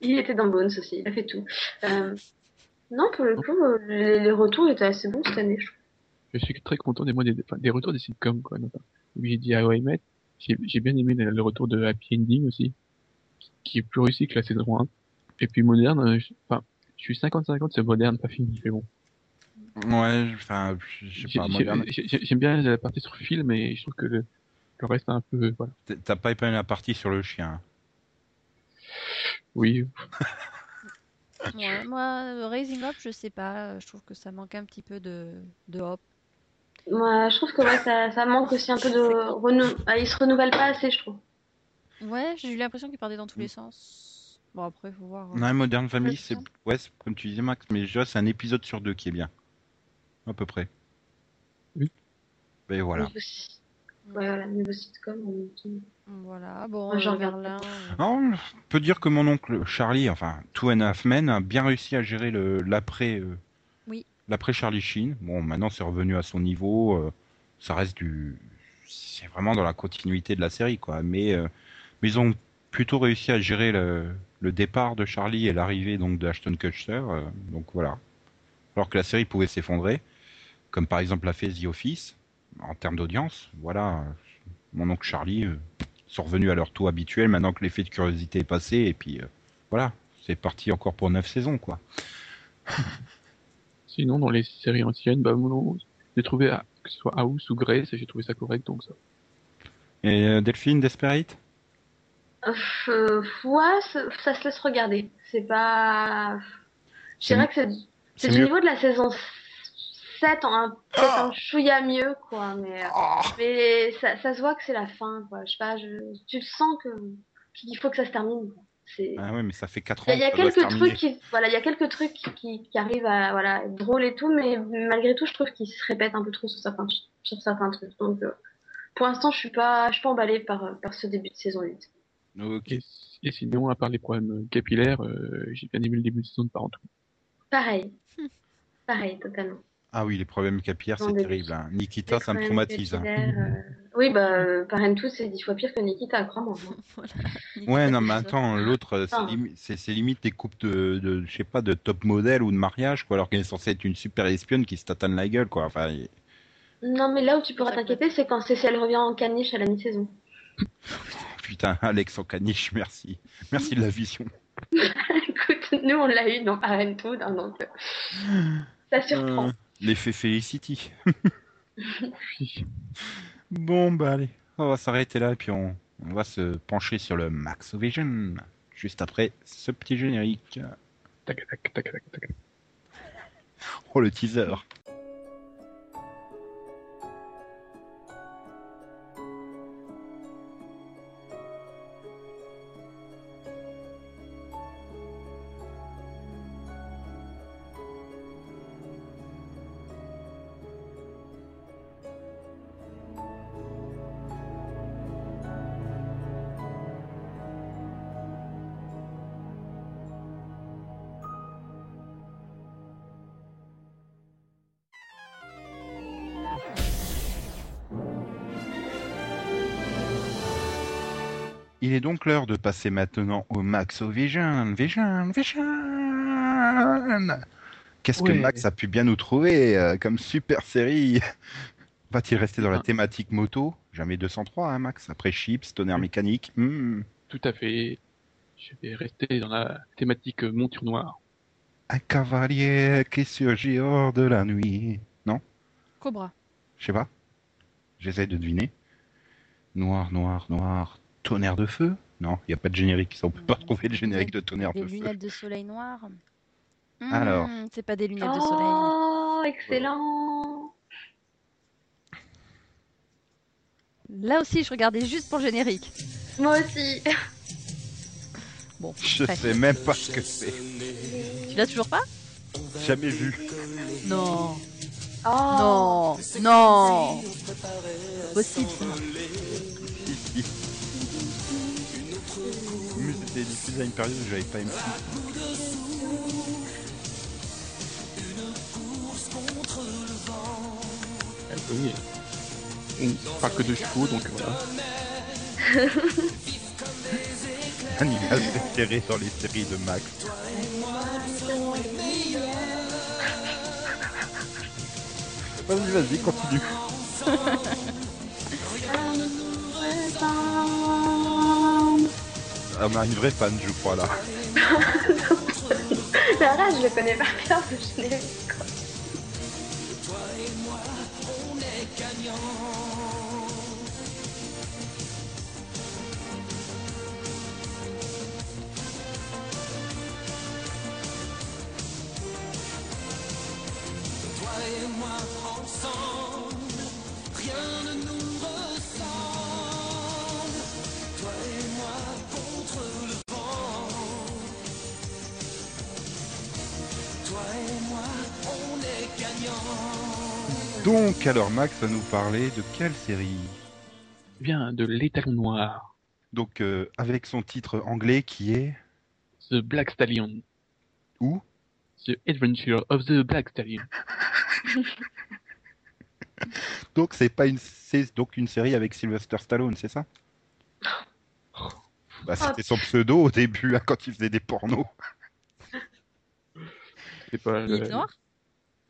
Il était dans Bones aussi, il a fait tout. Euh, Non, pour le coup, euh, les, les retours étaient assez bons cette année, je trouve. Je suis très content des, moi, des, des retours des sitcoms, quoi. j'ai dit I I Met. J'ai j'ai bien aimé le, retour de Happy Ending aussi, qui est plus réussi que la saison 1. Et puis moderne, euh, je- enfin, je suis 50-50, c'est moderne, pas fini, mais bon. ouais, enfin, je sais pas. j'ai- moderne. j'ai- j'ai- J'aime bien la partie sur le film, mais je trouve que le, le reste un peu, voilà. T'as pas épinglé la partie sur le chien. Oui, Ouais, moi, Raising Up, je sais pas. Je trouve que ça manque un petit peu de, de hop. Moi, je trouve que ouais, ça, ça manque aussi un peu de renou... ah, il se renouvelle pas assez, je trouve. Ouais, j'ai eu l'impression qu'il partait dans tous les sens. Bon, après, faut voir. hein. Non, Modern Family, Ouais, c'est ouais, comme tu disais Max, mais déjà c'est un épisode sur deux qui est bien, à peu près. Oui. Et voilà. Ouais, voilà, niveau sitcom. on- Voilà, bon, pas. euh, Non, on peut dire que mon oncle Charlie, enfin Two and a Half Men, a bien réussi à gérer le l'après. euh, Oui. L'après Charlie Sheen. Bon, maintenant c'est revenu à son niveau. euh, ça reste du, c'est vraiment dans la continuité de la série, quoi. Mais euh, mais ils ont plutôt réussi à gérer le, le départ de Charlie et l'arrivée donc de Ashton Kutcher. euh, donc voilà. Alors que la série pouvait s'effondrer, comme par exemple l'a fait The Office en termes d'audience. Voilà, mon oncle Charlie. euh, sont revenus à leur taux habituel maintenant que l'effet de curiosité est passé et puis euh, voilà, c'est parti encore pour neuf saisons quoi. sinon, dans les séries anciennes, bah, j'ai trouvé, ah, que ce soit House ou Grace, j'ai trouvé ça correct, donc ça. Et euh, Delphine, Desperate? Euh, ouais, ça, ça se laisse regarder. C'est pas. Je C'est dirais que c'est du mieux. niveau de la saison 7, un, peut-être un chouïa mieux, quoi. Mais, euh, mais ça, ça se voit que c'est la fin, quoi. Je sais pas, je, tu le sens que qu'il faut que ça se termine. quoi. Ah ouais, mais ça fait 4 Il y ans a, il y a quelques trucs qui, voilà, il y a quelques trucs qui, arrivent à, voilà, être drôles et tout, mais malgré tout, je trouve qu'ils se répètent un peu trop sur certains, sur certains trucs. Donc, euh, pour l'instant, je suis pas, je suis pas emballée par, par ce début de saison 8. Ok. Et, et sinon, à part les problèmes capillaires, euh, j'ai bien aimé le début de saison de Parentou. Pareil. Pareil, totalement. Ah oui, les problèmes capillaires, c'est le terrible. hein. Nikita, ça me traumatise. hein. euh, Oui, bah, euh, Parenthood, c'est dix fois pire que Nikita, crois-moi. hein. voilà. Ouais, non, mais attends, l'autre, euh, c'est Ah. limi- c'est c'est limite des coupes de, de, je sais pas, de top modèle ou de mariage, quoi, alors qu'elle est censée être une super espionne qui se tatane la gueule, quoi. Enfin, Non, mais là où tu pourras t'inquiéter, c'est quand Cécile revient en caniche à la mi-saison. putain, Alex en caniche, merci. Merci de la vision. Écoute, nous, on l'a eu dans Parenthood, hein, donc ça surprend. Euh, L'effet Felicity. Bon, bah allez, on va s'arrêter là et puis on, On va se pencher sur le Maxovision juste après ce petit générique. Tac, tac, tac, tac, tac. Oh le teaser. Il est donc l'heure de passer maintenant au Maxovision. Vision, Vision. Qu'est-ce que. Max a pu bien nous trouver euh, comme super série? Va-t-il rester dans la Ah. thématique moto? Jamais 203, hein, Max. Après Chips, tonnerre mécanique. hmm. Tout à fait. Je vais rester dans la thématique monture noire. Un cavalier qui surgit hors de la nuit. Non? Cobra. Je sais pas. J'essaie de deviner. Noir, noir, noir. Tonnerre de feu Non, il n'y a pas de générique. Ça, on peut pas trouver le générique de tonnerre Des de feu. lunettes de soleil noir. Hmm, Alors. C'est pas des lunettes de soleil. Oh, excellent. Là aussi, je regardais juste pour le générique. Moi aussi. Bon, Je bref. sais même pas ce que c'est. Tu l'as toujours pas? Jamais vu. Non. Oh. Non. Non. Possible C'était diffusé à une période où j'avais pas M6. Ah, oui. On parle que de chevaux, donc voilà. Animal préféré dans les séries de Max. Vas-y, vas-y, continue. On a une vraie fan, je crois, là. La rage, je le connais par cœur, Donc, alors, Max va nous parler de quelle série? Bien, de l'étalon noir. Donc, euh, avec son titre anglais qui est? The Black Stallion. Où? The Adventure of the Black Stallion. Donc, c'est pas une, c'est donc une série avec Sylvester Stallone, c'est ça? Bah, c'était son pseudo au début, hein, quand il faisait des pornos. C'est pas. Il est euh, noir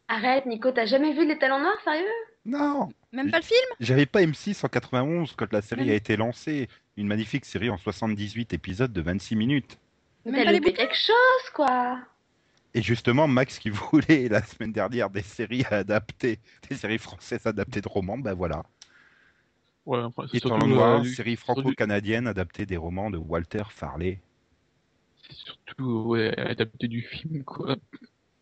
Arrête, Nico, t'as jamais vu les talons noirs, sérieux? Non Même pas le film? J'avais pas M6 en 91 quand la série Même- a été lancée. Une magnifique série en 78 épisodes de 26 minutes. Pas les loupé quelque chose, quoi. Et justement, Max qui voulait la semaine dernière des séries adaptées, des séries françaises adaptées de romans, ben voilà. Ouais, c'est surtout, Noir, euh, série franco-canadienne adaptée des romans de Walter Farley. c'est surtout ouais, adapté du film, quoi.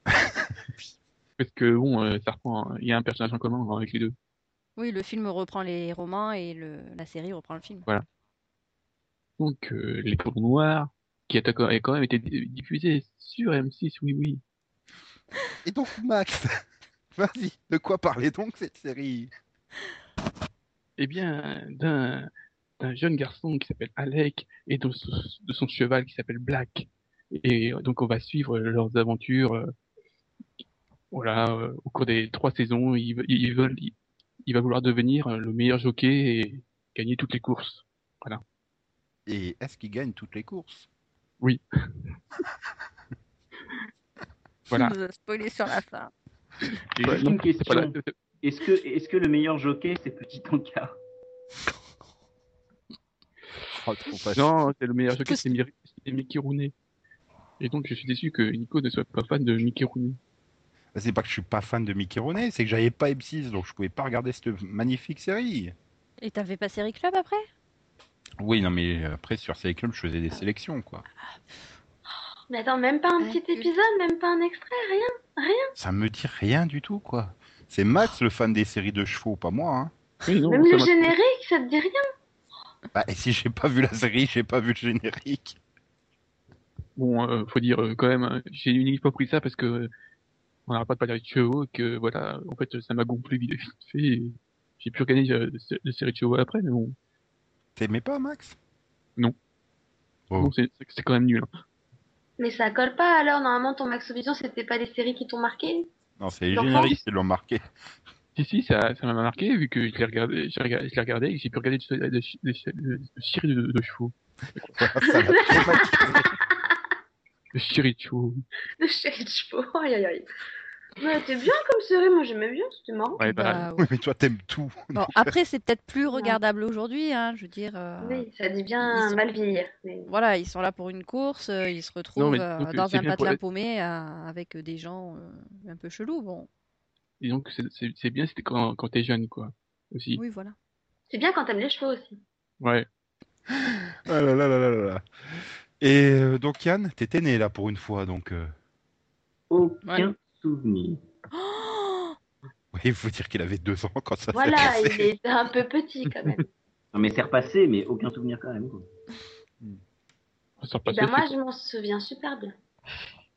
Parce que bon, euh, ça reprend. Il y a un personnage en commun avec les deux. Oui, le film reprend les romans et le... la série reprend le film. Donc, euh, l'étalon noir, qui a quand a quand même été di- diffusé sur M6, oui, oui. Et donc, Max, vas-y, de quoi parler donc cette série? Eh bien, d'un jeune garçon qui s'appelle Alec et de, son- de son cheval qui s'appelle Black. Et euh, donc on va suivre leurs aventures. Voilà, euh, au cours des trois saisons, veulent, il, il va vouloir devenir euh, le meilleur jockey et gagner toutes les courses. Et est-ce qu'il gagne toutes les courses? Voilà. Vous spoiler sur la fin. J'ai Ouais, une question. Est-ce que, est-ce que le meilleur jockey, c'est Petit Encart Oh, facile. Non, c'est le meilleur jockey, c'est Mickey Rooney. Et donc je suis déçu que Nico ne soit pas fan de Mickey Rooney. Bah, C'est pas que je suis pas fan de Mickey Rooney, c'est que j'avais pas M6, donc je pouvais pas regarder cette magnifique série. Et t'avais pas Série Club après? Oui, non, mais après, sur Série Club, je faisais des sélections, quoi. Mais attends, même pas un Ouais, petit épisode, même pas un extrait, rien. Ça me dit rien du tout, quoi. C'est Max, le fan des séries de chevaux, pas moi, hein. Oui, non, même le générique, ça te dit rien. Bah, et si j'ai pas vu la série, j'ai pas vu le générique. Bon, euh, faut dire euh, quand même, hein, j'ai uniquement pris ça parce que euh, on n'arrête pas de parler de chevaux, et que voilà, en fait, ça m'a gonflé vite fait. et J'ai pu regarder euh, de, sé- de séries de chevaux après, mais bon, T'aimais pas, Max? Non. Oh. bon, c'est c'est quand même nul. hein. Mais ça colle pas alors, normalement ton Maxovision, c'était pas les séries qui t'ont marqué? Non, c'est les génériques qui l'ont marqué. Si, si, ça, ça m'a marqué vu que je l'ai regardé, je l'ai regardé et que j'ai pu regarder des, des, des, des, des séries de, de, chevaux. Ça Le chéri de chevaux, aïe aïe aïe. Ouais, c'était bien comme série, moi j'aimais bien, c'était marrant. Ouais, bah, Bah, Oui, mais toi, t'aimes tout. Bon, après, c'est peut-être plus regardable aujourd'hui, hein, je veux dire. euh, Oui, ça dit bien sont- mal vieillir. Mais... Voilà, ils sont là pour une course, euh, ils se retrouvent mais euh, donc, dans c'est un bien pour patelin la- paumé euh, avec des gens euh, un peu chelous. Bon, disons que c'est- bien, c'était quand, quand t'es jeune, quoi. Aussi. oui, voilà. C'est bien quand t'aimes les chevaux aussi. Ouais. Ah là là là là là là. Et euh, donc, Yann, t'étais né là pour une fois, donc. euh, Aucun Ouais. souvenir. Oh Oui, il faut dire qu'il avait deux ans quand ça s'est Voilà, passé. il était un peu petit quand même. Non, mais c'est repassé, mais aucun souvenir quand même. Quoi. Eh passe ben, moi, je m'en souviens super bien.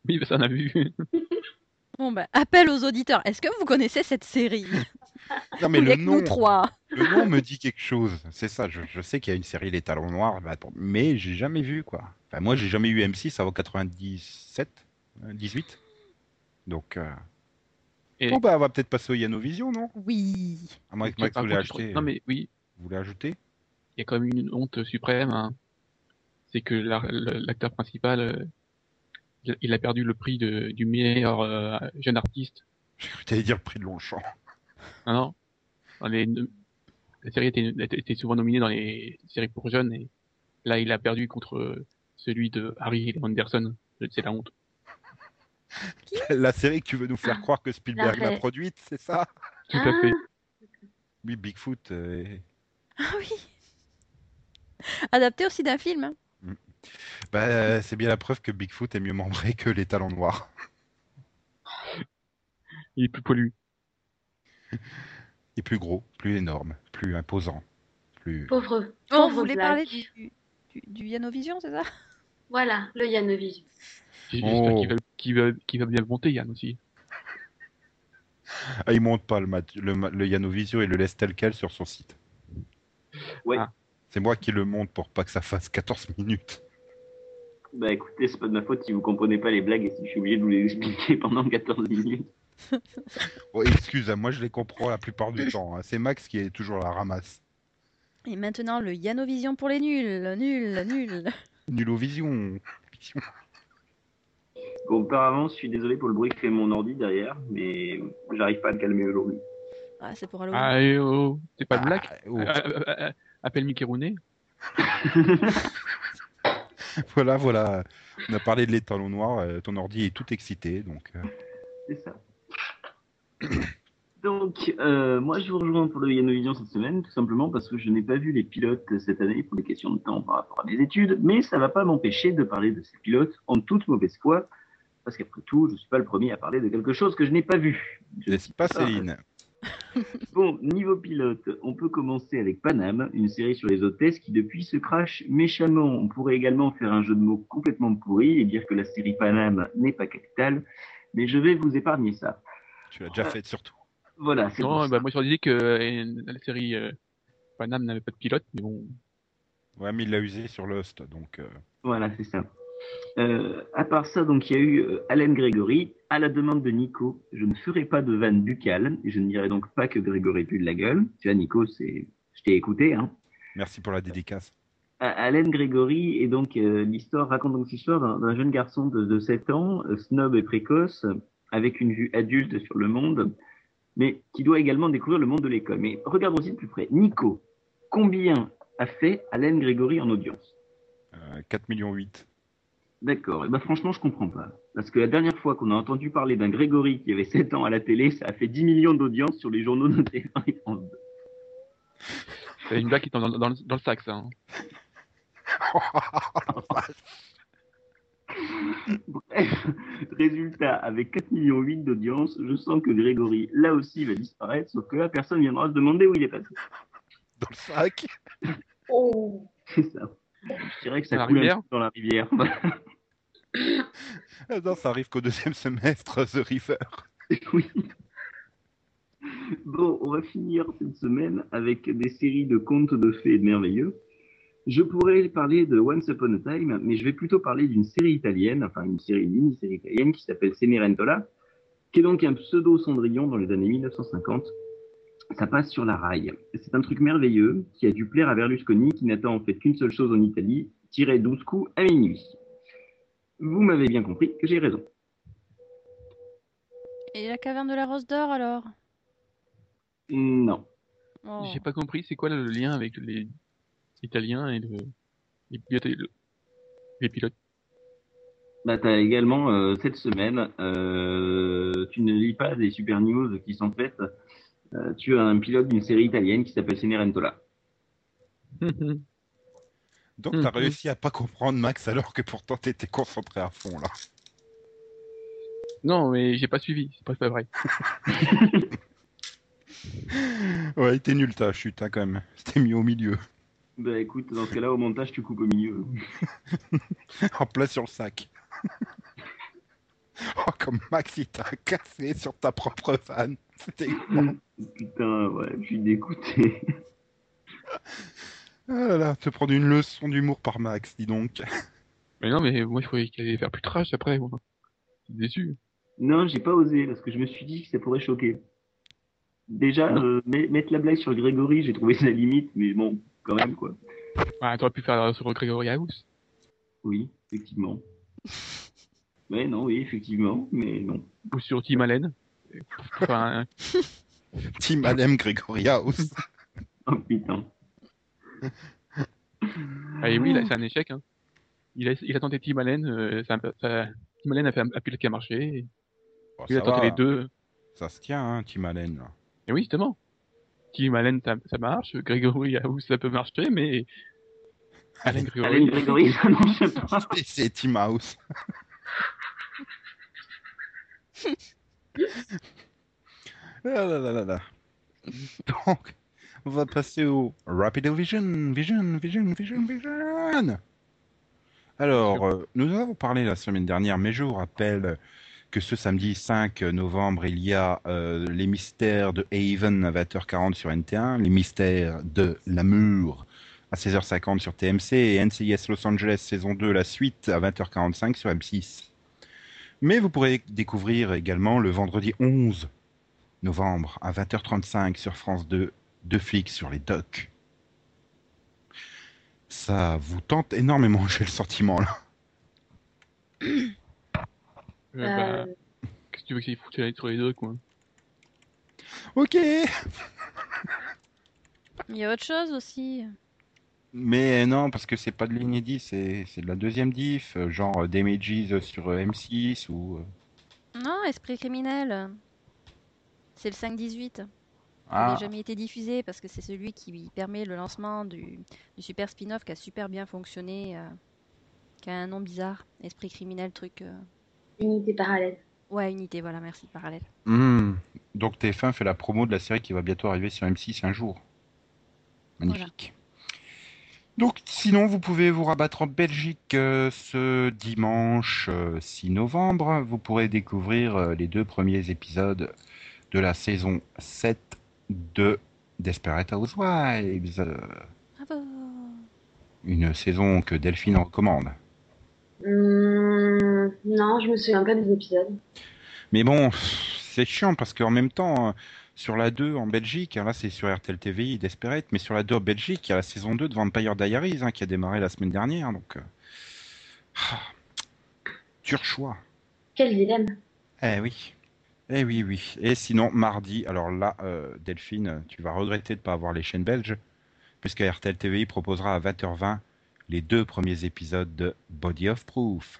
Oui, bah, ça on a vu. Bon, ben, appel aux auditeurs. Est-ce que vous connaissez cette série? Non, mais le nom, nous trois. le nom me dit quelque chose. C'est ça, je, je sais qu'il y a une série Les Talons Noirs, bah, attends, mais j'ai jamais vu, quoi. Enfin, moi, j'ai jamais eu M6 avant 97, euh, 18. Donc, euh... Et- bon, bah, on va peut-être passer au Yanovision, non? Oui. À moins que Max acheter. crois- Non, mais oui, Vous voulez ajouter? Il y a quand même une honte suprême. hein. C'est que la- l'acteur principal, euh, il- a perdu le prix de, du meilleur euh, jeune artiste. J'ai cru dire le prix de Longchamp. Non, non. Dans les, la série était, était souvent nominée dans les séries pour jeunes et là, il a perdu contre celui de Harry Anderson. C'est la honte. La série que tu veux nous faire croire que Spielberg La produite, c'est ça? Tout Ah. à fait. Oui, Bigfoot. euh, Ah oui. Adapté aussi d'un film. hein. Bah, euh, c'est bien la preuve que Bigfoot est mieux membré que les talons noirs. Il est plus poilu. Et plus gros, plus énorme, plus imposant, plus. Pauvre. Oh, pauvre vous voulez blague. parler du, du, du Yanovision, c'est ça? Voilà, le Yanovision. J'espère Oh. qu'il va, bien le monter, Yann aussi. Ah, il monte pas le, mat- le, ma- le Yanovisio et le laisse tel quel sur son site. Ouais. Ah. C'est moi qui le monte pour pas que ça fasse 14 minutes. Bah écoutez, c'est pas de ma faute si vous comprenez pas les blagues et si je suis obligé de vous les expliquer pendant 14 minutes. Oh, excuse, moi je les comprends la plupart du temps. hein. C'est Max qui est toujours la ramasse. Et maintenant, le Yanovision pour les nuls. Nul, nul. Nulovision. Bon, auparavant, je suis désolé pour le bruit que fait mon ordi derrière, mais j'arrive pas à le calmer aujourd'hui. Ah, c'est pour Halloween. Ah, et oh, c'est pas de blague Ah, oh. Euh, euh, euh, Appelle Mickey Rooney. Voilà, voilà. On a parlé de les talons noirs. euh, Ton ordi est tout excité, donc. euh, C'est ça. Donc, euh, moi, je vous rejoins pour le Yanovision cette semaine, tout simplement parce que je n'ai pas vu les pilotes cette année pour des questions de temps par rapport à mes études, mais ça va pas m'empêcher de parler de ces pilotes en toute mauvaise foi, parce qu'après tout, je suis pas le premier à parler de quelque chose que je n'ai pas vu. Je N'est-ce pas. Céline? Bon, niveau pilote, on peut commencer avec Paname, une série sur les hôtesses qui depuis se crache méchamment. On pourrait également faire un jeu de mots complètement pourri et dire que la série Paname n'est pas capitale, mais je vais vous épargner ça. Tu l'as déjà Ah. fait surtout. Voilà, c'est Non, ça. bah, moi, je disais que euh, la série euh, Panam n'avait pas de pilote, mais bon. Ouais, mais il l'a usé sur Lost, donc. euh, Voilà, c'est ça. Euh, à part ça, donc il y a eu euh, Alan Gregory à la demande de Nico. Je ne ferai pas de vanne buccale et je ne dirai donc pas que Grégory pue de la gueule. Tu vois, Nico, c'est, je t'ai écouté. Hein. Merci pour la dédicace. A- Alan Gregory et donc euh, l'histoire raconte donc l'histoire d'un, d'un jeune garçon de, de 7 ans, euh, snob et précoce, avec une vue adulte sur le monde, mais qui doit également découvrir le monde de l'école. Mais regarde aussi de plus près. Nico, combien a fait Alan Gregory en audience? Euh, 4 millions 8. D'accord. Et ben franchement, je comprends pas. Parce que la dernière fois qu'on a entendu parler d'un Grégory qui avait 7 ans à la télé, ça a fait 10 millions d'audience sur les journaux de TF1 et France 2. C'est une blague qui dans, dans, le- dans le sac, ça. hein. Bref, résultat, avec 4 millions 8 d'audience, je sens que Grégory, là aussi, va disparaître, sauf que là, personne viendra se demander où il est passé. Dans le sac. Oh. C'est ça. Je dirais que ça Dans la coule un peu dans la rivière. Ah Non, ça arrive qu'au deuxième semestre, The River. oui. Bon, on va finir cette semaine avec des séries de contes de fées et de merveilleux. Je pourrais parler de Once Upon a Time, mais je vais plutôt parler d'une série italienne, enfin une série, une mini-série italienne qui s'appelle Cenerentola, qui est donc un pseudo Cendrillon dans les années 1950. Ça passe sur la rail. C'est un truc merveilleux qui a dû plaire à Berlusconi, qui n'attend en fait qu'une seule chose en Italie, tirer 12 coups à minuit. Vous m'avez bien compris que j'ai raison. Et la caverne de la Rose d'Or alors? Non. Oh. J'ai pas compris, c'est quoi le lien avec les Italiens et le... les pilotes le- les pilotes Bah, t'as également euh, cette semaine, euh, tu ne lis pas des super news qui sont faites. euh, tu as un pilote d'une série italienne qui s'appelle Cenerentola. Donc, t'as Mhm. réussi à pas comprendre Max alors que pourtant t'étais concentré à fond là. Non, mais j'ai pas suivi, c'est pas, c'est pas vrai. Ouais, t'es nul ta chute hein, quand même. C'était mis au milieu. Bah écoute, dans ce cas-là, au montage, tu coupes au milieu. En plein sur le sac. oh, comme Max il t'a cassé sur ta propre vanne. C'était. Putain, ouais, je suis dégoûté. Ah là là, te prendre une leçon d'humour par Max, dis donc. Mais non, mais moi je croyais qu'il allait faire plus trash après. Moi. Je suis déçu. Non, j'ai pas osé parce que je me suis dit que ça pourrait choquer. Déjà, euh, met- mettre la blague sur Grégory, j'ai trouvé ça limite, mais bon, quand même, quoi. Ah, t'aurais pu faire sur Gregory House. Oui, effectivement. Ouais, non, oui, effectivement, mais non. Ou sur Tim Allen. Enfin, Team Alem Gregory House. Oh putain. ah, et oui, c'est un échec. Hein. Il, a, il a tenté Tim Allen, euh, ça, ça- Tim Allen a fait un, un pilote qui a marché. Et Bon, il a tenté va, les deux. Ça se tient, hein, Team Allen. là. Et oui, justement. Tim Allen, ça, ça marche. Gregory House, ça peut marcher, mais. Allen Gregory. Alain Grégory, ça marche pas. C'est Team House. Ah là là là là. Donc, on va passer au Rapid Vision, Vision, Vision, Vision, Vision. Alors, euh, nous avons parlé la semaine dernière, mais je vous rappelle que ce samedi 5 novembre, il y a euh, les mystères de Haven à 20h40 sur NT1, les mystères de l'amour à 16h50 sur TMC et NCIS Los Angeles saison 2, la suite à 20h45 sur M6. Mais vous pourrez découvrir également le vendredi 11 novembre à 20h35 sur France 2, deux flics sur les docks. Ça vous tente énormément, j'ai le sentiment là. Euh, bah, Euh, Qu'est-ce que tu veux qu'il foute aller sur les deux, quoi Ok Il y a autre chose aussi. Mais non, parce que c'est pas de l'inédit, c'est c'est de la deuxième diff, euh, genre euh, Damages sur euh, M6 ou... euh, Non, Esprit criminel. C'est le 5-18. Il Ah, n'avait jamais été diffusé parce que c'est celui qui permet le lancement du, du super spin-off qui a super bien fonctionné, euh, qui a un nom bizarre. Esprit criminel, truc. euh, Unité parallèle. Ouais, unité, voilà, merci, parallèle. hmm. Donc TF1 fait la promo de la série qui va bientôt arriver sur M6 un jour. Magnifique. Donc sinon, vous pouvez vous rabattre en Belgique euh, ce dimanche euh, 6 novembre. Vous pourrez découvrir euh, les deux premiers épisodes de la saison 7 de Desperate Housewives. euh, Bravo une saison que Delphine recommande. Hum, non, je me souviens pas des épisodes. Mais bon, c'est chiant parce qu'en même temps, euh, sur la 2 en Belgique, là c'est sur RTL TVI, Desperate, mais sur la 2 en Belgique, il y a la saison 2 de Vampire Diaries hein, qui a démarré la semaine dernière, donc... Euh... ah, dur choix. Quel dilemme. Eh oui. Eh oui, oui. Et sinon, mardi, alors là, euh, Delphine, tu vas regretter de ne pas avoir les chaînes belges, puisque RTL TVI proposera à 20h20 les deux premiers épisodes de Body of Proof.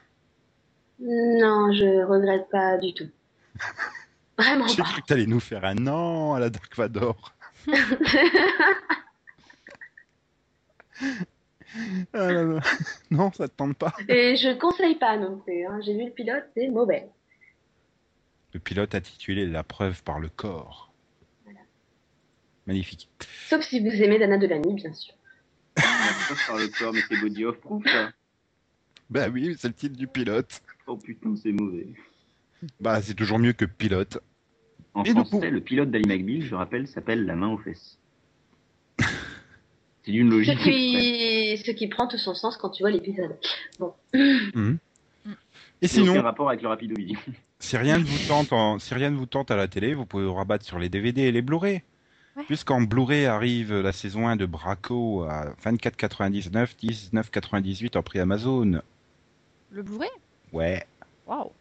Non, je regrette pas du tout. Vraiment J'ai pas. cru que t'allais nous faire un non à la Dark Vador. Ah là là. Non, ça te tente pas. Et je ne conseille pas non plus. hein. J'ai vu le pilote, c'est mauvais. Le pilote intitulé La preuve par le corps. Magnifique. Sauf si vous aimez Dana Delany, bien sûr. Corps, mais c'est body of proof, ça. Bah oui, c'est le titre du pilote. Oh putain, c'est mauvais. Bah c'est toujours mieux que pilote. En Et français, le pilote d'Ali McBeal, je rappelle, s'appelle La main aux fesses. C'est d'une Ce logique. extrême. qui... ce qui prend tout son sens quand tu vois l'épisode. Mhm. Et C'est aucun sinon, rapport avec le rapido-vision. si rien ne vous tente, en- si rien ne vous tente à la télé, vous pouvez vous rabattre sur les DVD et les Blu-ray. Ouais. Puisqu'en Blu-ray arrive la saison 1 de Braco à 24,99, 19,98 en prix Amazon. Le Blu-ray? Ouais, Waouh.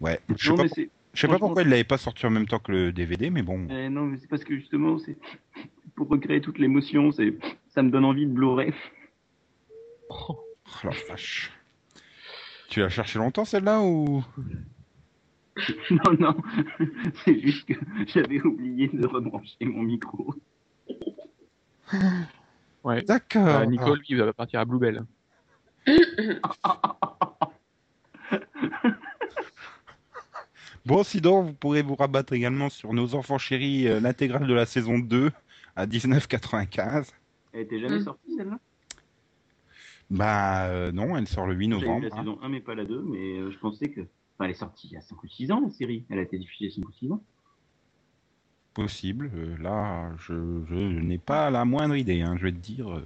ouais. Je sais Non, pas, je sais pas pourquoi il l'avait pas sorti en même temps que le DVD, mais bon. eh, non, mais c'est parce que justement, c'est pour recréer toute l'émotion, c'est ça me donne envie de Blu-ray. Oh la vache. Tu l'as cherché longtemps celle-là ou? Non, non, c'est juste que j'avais oublié de rebrancher mon micro. Ouais. D'accord. Euh, Nicole, lui, va partir à Bluebell. Bon, sinon, vous pourrez vous rabattre également sur Nos Enfants Chéris, euh, l'intégrale de la saison 2 à 19,95. Elle était jamais Mm. sortie celle-là? Bah euh, non, elle sort le 8 J'ai vu novembre. la hein. saison 1 mais pas la 2, mais euh, je pensais que. Enfin, elle est sortie il y a 5 ou 6 ans la série. Elle a été diffusée il y a 5 ou 6 ans. Possible. euh, là, je, je n'ai pas la moindre idée, hein, je vais te dire. euh.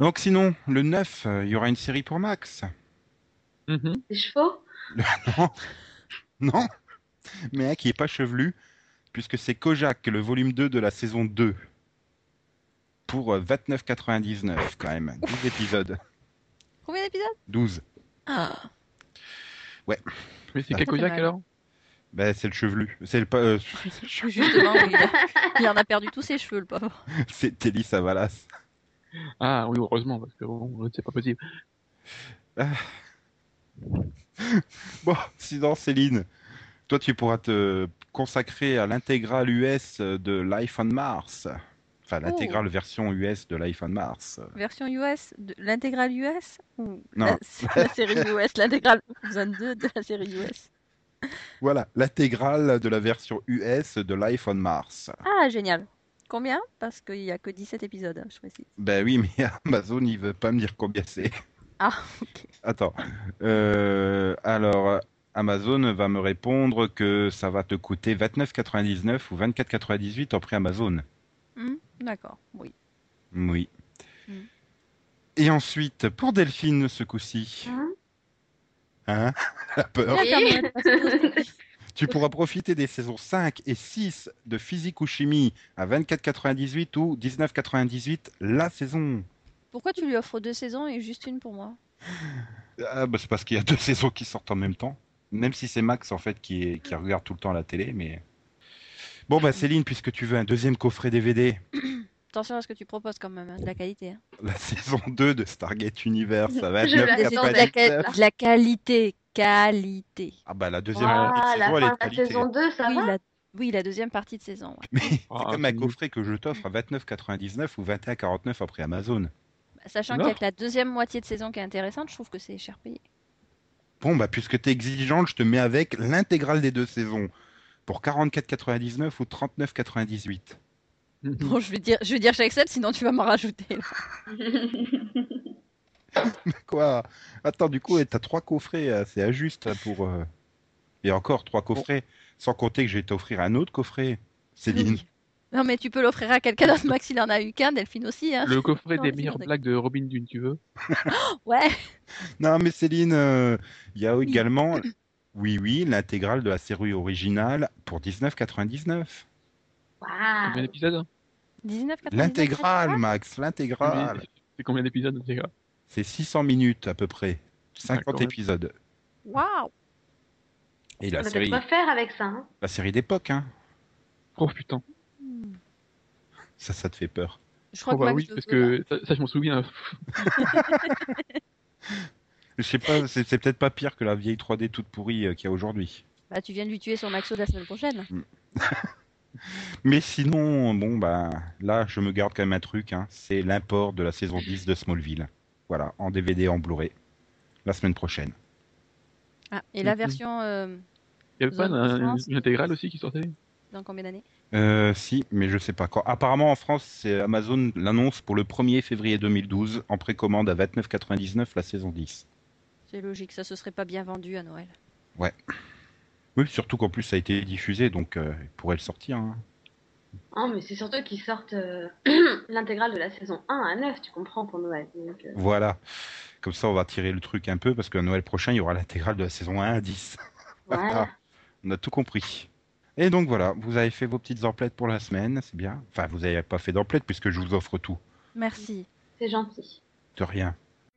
Donc sinon, le 9, euh, il y aura une série pour Max. Mhm. Des chevaux? Non, non, mais un qui est pas chevelu, puisque c'est Kojak, le volume 2 de la saison 2. Pour euh, 29,99 quand même. 12 épisodes. Combien d'épisodes? 12. Ah. Mais c'est Kakojak mal. alors Ben, c'est le chevelu. C'est le, euh, Justement, oui, il, a- il en a perdu tous ses cheveux, le pauvre. c'est Telly Savalas. Ah oui, heureusement, parce que bon, c'est pas possible. Bon, sinon, Céline, toi, tu pourras te consacrer à l'intégrale US de Life on Mars. Enfin, l'intégrale version US de Life on Mars. Version US, de- l'intégrale US ou Non. la, la série US, l'intégrale 22 de la série US. Voilà, l'intégrale de la version US de Life on Mars. Ah, génial. Combien? Parce qu'il n'y a que 17 épisodes, hein, je précise. Ben oui, mais Amazon, il veut pas me dire combien c'est. Ah, ok. Attends. Euh, alors, Amazon va me répondre que ça va te coûter 29,99 ou 24,98 en prix Amazon. Hmm, D'accord, oui. Oui. Mm. Et ensuite, pour Delphine, ce coup-ci. Hein? Hein? La peur. Tu pourras profiter des saisons 5 et 6 de Physique ou Chimie à 24,98 ou 19,98 la saison. Pourquoi tu lui offres deux saisons et juste une pour moi? Ah, bah, c'est parce qu'il y a deux saisons qui sortent en même temps. Même si c'est Max en fait qui, est- qui regarde tout le temps la télé, mais. Bon bah Céline, puisque tu veux un deuxième coffret DVD, Attention à ce que tu proposes quand même, hein, de la qualité. hein. la saison 2 de Stargate Universe à Je l'attendais. De la, 29,99. de la qualité, qualité. Ah bah la deuxième Ah, partie de la saison, elle est de la saison 2, ça Oui va la, oui, la deuxième partie de saison. ouais. Mais c'est Ah, comme un coffret que je t'offre à 29,99 ou 21,49 après Amazon. Bah, Sachant y a que la deuxième moitié de saison qui est intéressante, je trouve que c'est cher payé. Bon bah puisque t'es exigeante, je te mets avec l'intégrale des deux saisons pour 44,99 ou 39,98. Bon, je vais dire, je vais dire j'accepte, sinon tu vas m'en rajouter. là. Quoi? Attends, du coup, t'as trois coffrets, euh, c'est injuste hein, pour. euh, Et encore trois coffrets, sans compter que je vais t'offrir un autre coffret. Céline. Oui. Non, mais tu peux l'offrir à quelqu'un d'autre. Max, il en a eu qu'un, Delphine aussi. Hein. Le coffret Non, des meilleures blagues de Robin Dune, tu veux? Ouais. Non, mais Céline, euh, il y a également, oui, oui, l'intégrale de la série originale pour 19,99. Waouh. Combien d'épisodes? 19,99. L'intégrale, Max, l'intégrale. C'est combien d'épisodes, gars C'est 600 minutes à peu près. 50 D'accord. épisodes. Waouh. Et la On série, quoi faire avec ça. Hein. la série d'époque, hein. Oh putain. Hmm. Ça, ça te fait peur. Je crois Oh que bah Max oui, parce que ça, ça, je m'en souviens. Je sais pas, c'est peut-être pas pire que la vieille 3D toute pourrie euh, qu'il y a aujourd'hui. Bah, tu viens de lui tuer son Maxo de la semaine prochaine. Mais sinon, bon, bah, là, je me garde quand même un truc, hein, c'est l'import de la saison 10 de Smallville. Voilà, en DVD, en Blu-ray, la semaine prochaine. Ah, et la Mhm. version euh, Il y avait pas Zone un- France. une intégrale aussi qui sortait dans combien d'années? Euh, si, mais je sais pas quand. Apparemment, en France, c'est Amazon l'annonce pour le 1er février 2012, en précommande à 29,99 la saison 10. C'est logique, ça se serait pas bien vendu à Noël. Oui, surtout qu'en plus, ça a été diffusé, donc euh, il pourrait le sortir. hein. Oh, mais c'est surtout qu'ils sortent euh, l'intégrale de la saison 1 à 9, tu comprends, pour Noël. Donc, euh, Voilà. Comme ça, on va tirer le truc un peu, parce que Noël prochain, il y aura l'intégrale de la saison 1 à 10. voilà. On a tout compris. Et donc voilà, vous avez fait vos petites emplettes pour la semaine, c'est bien. Enfin, vous n'avez pas fait d'emplettes puisque je vous offre tout. Merci. C'est gentil. De rien.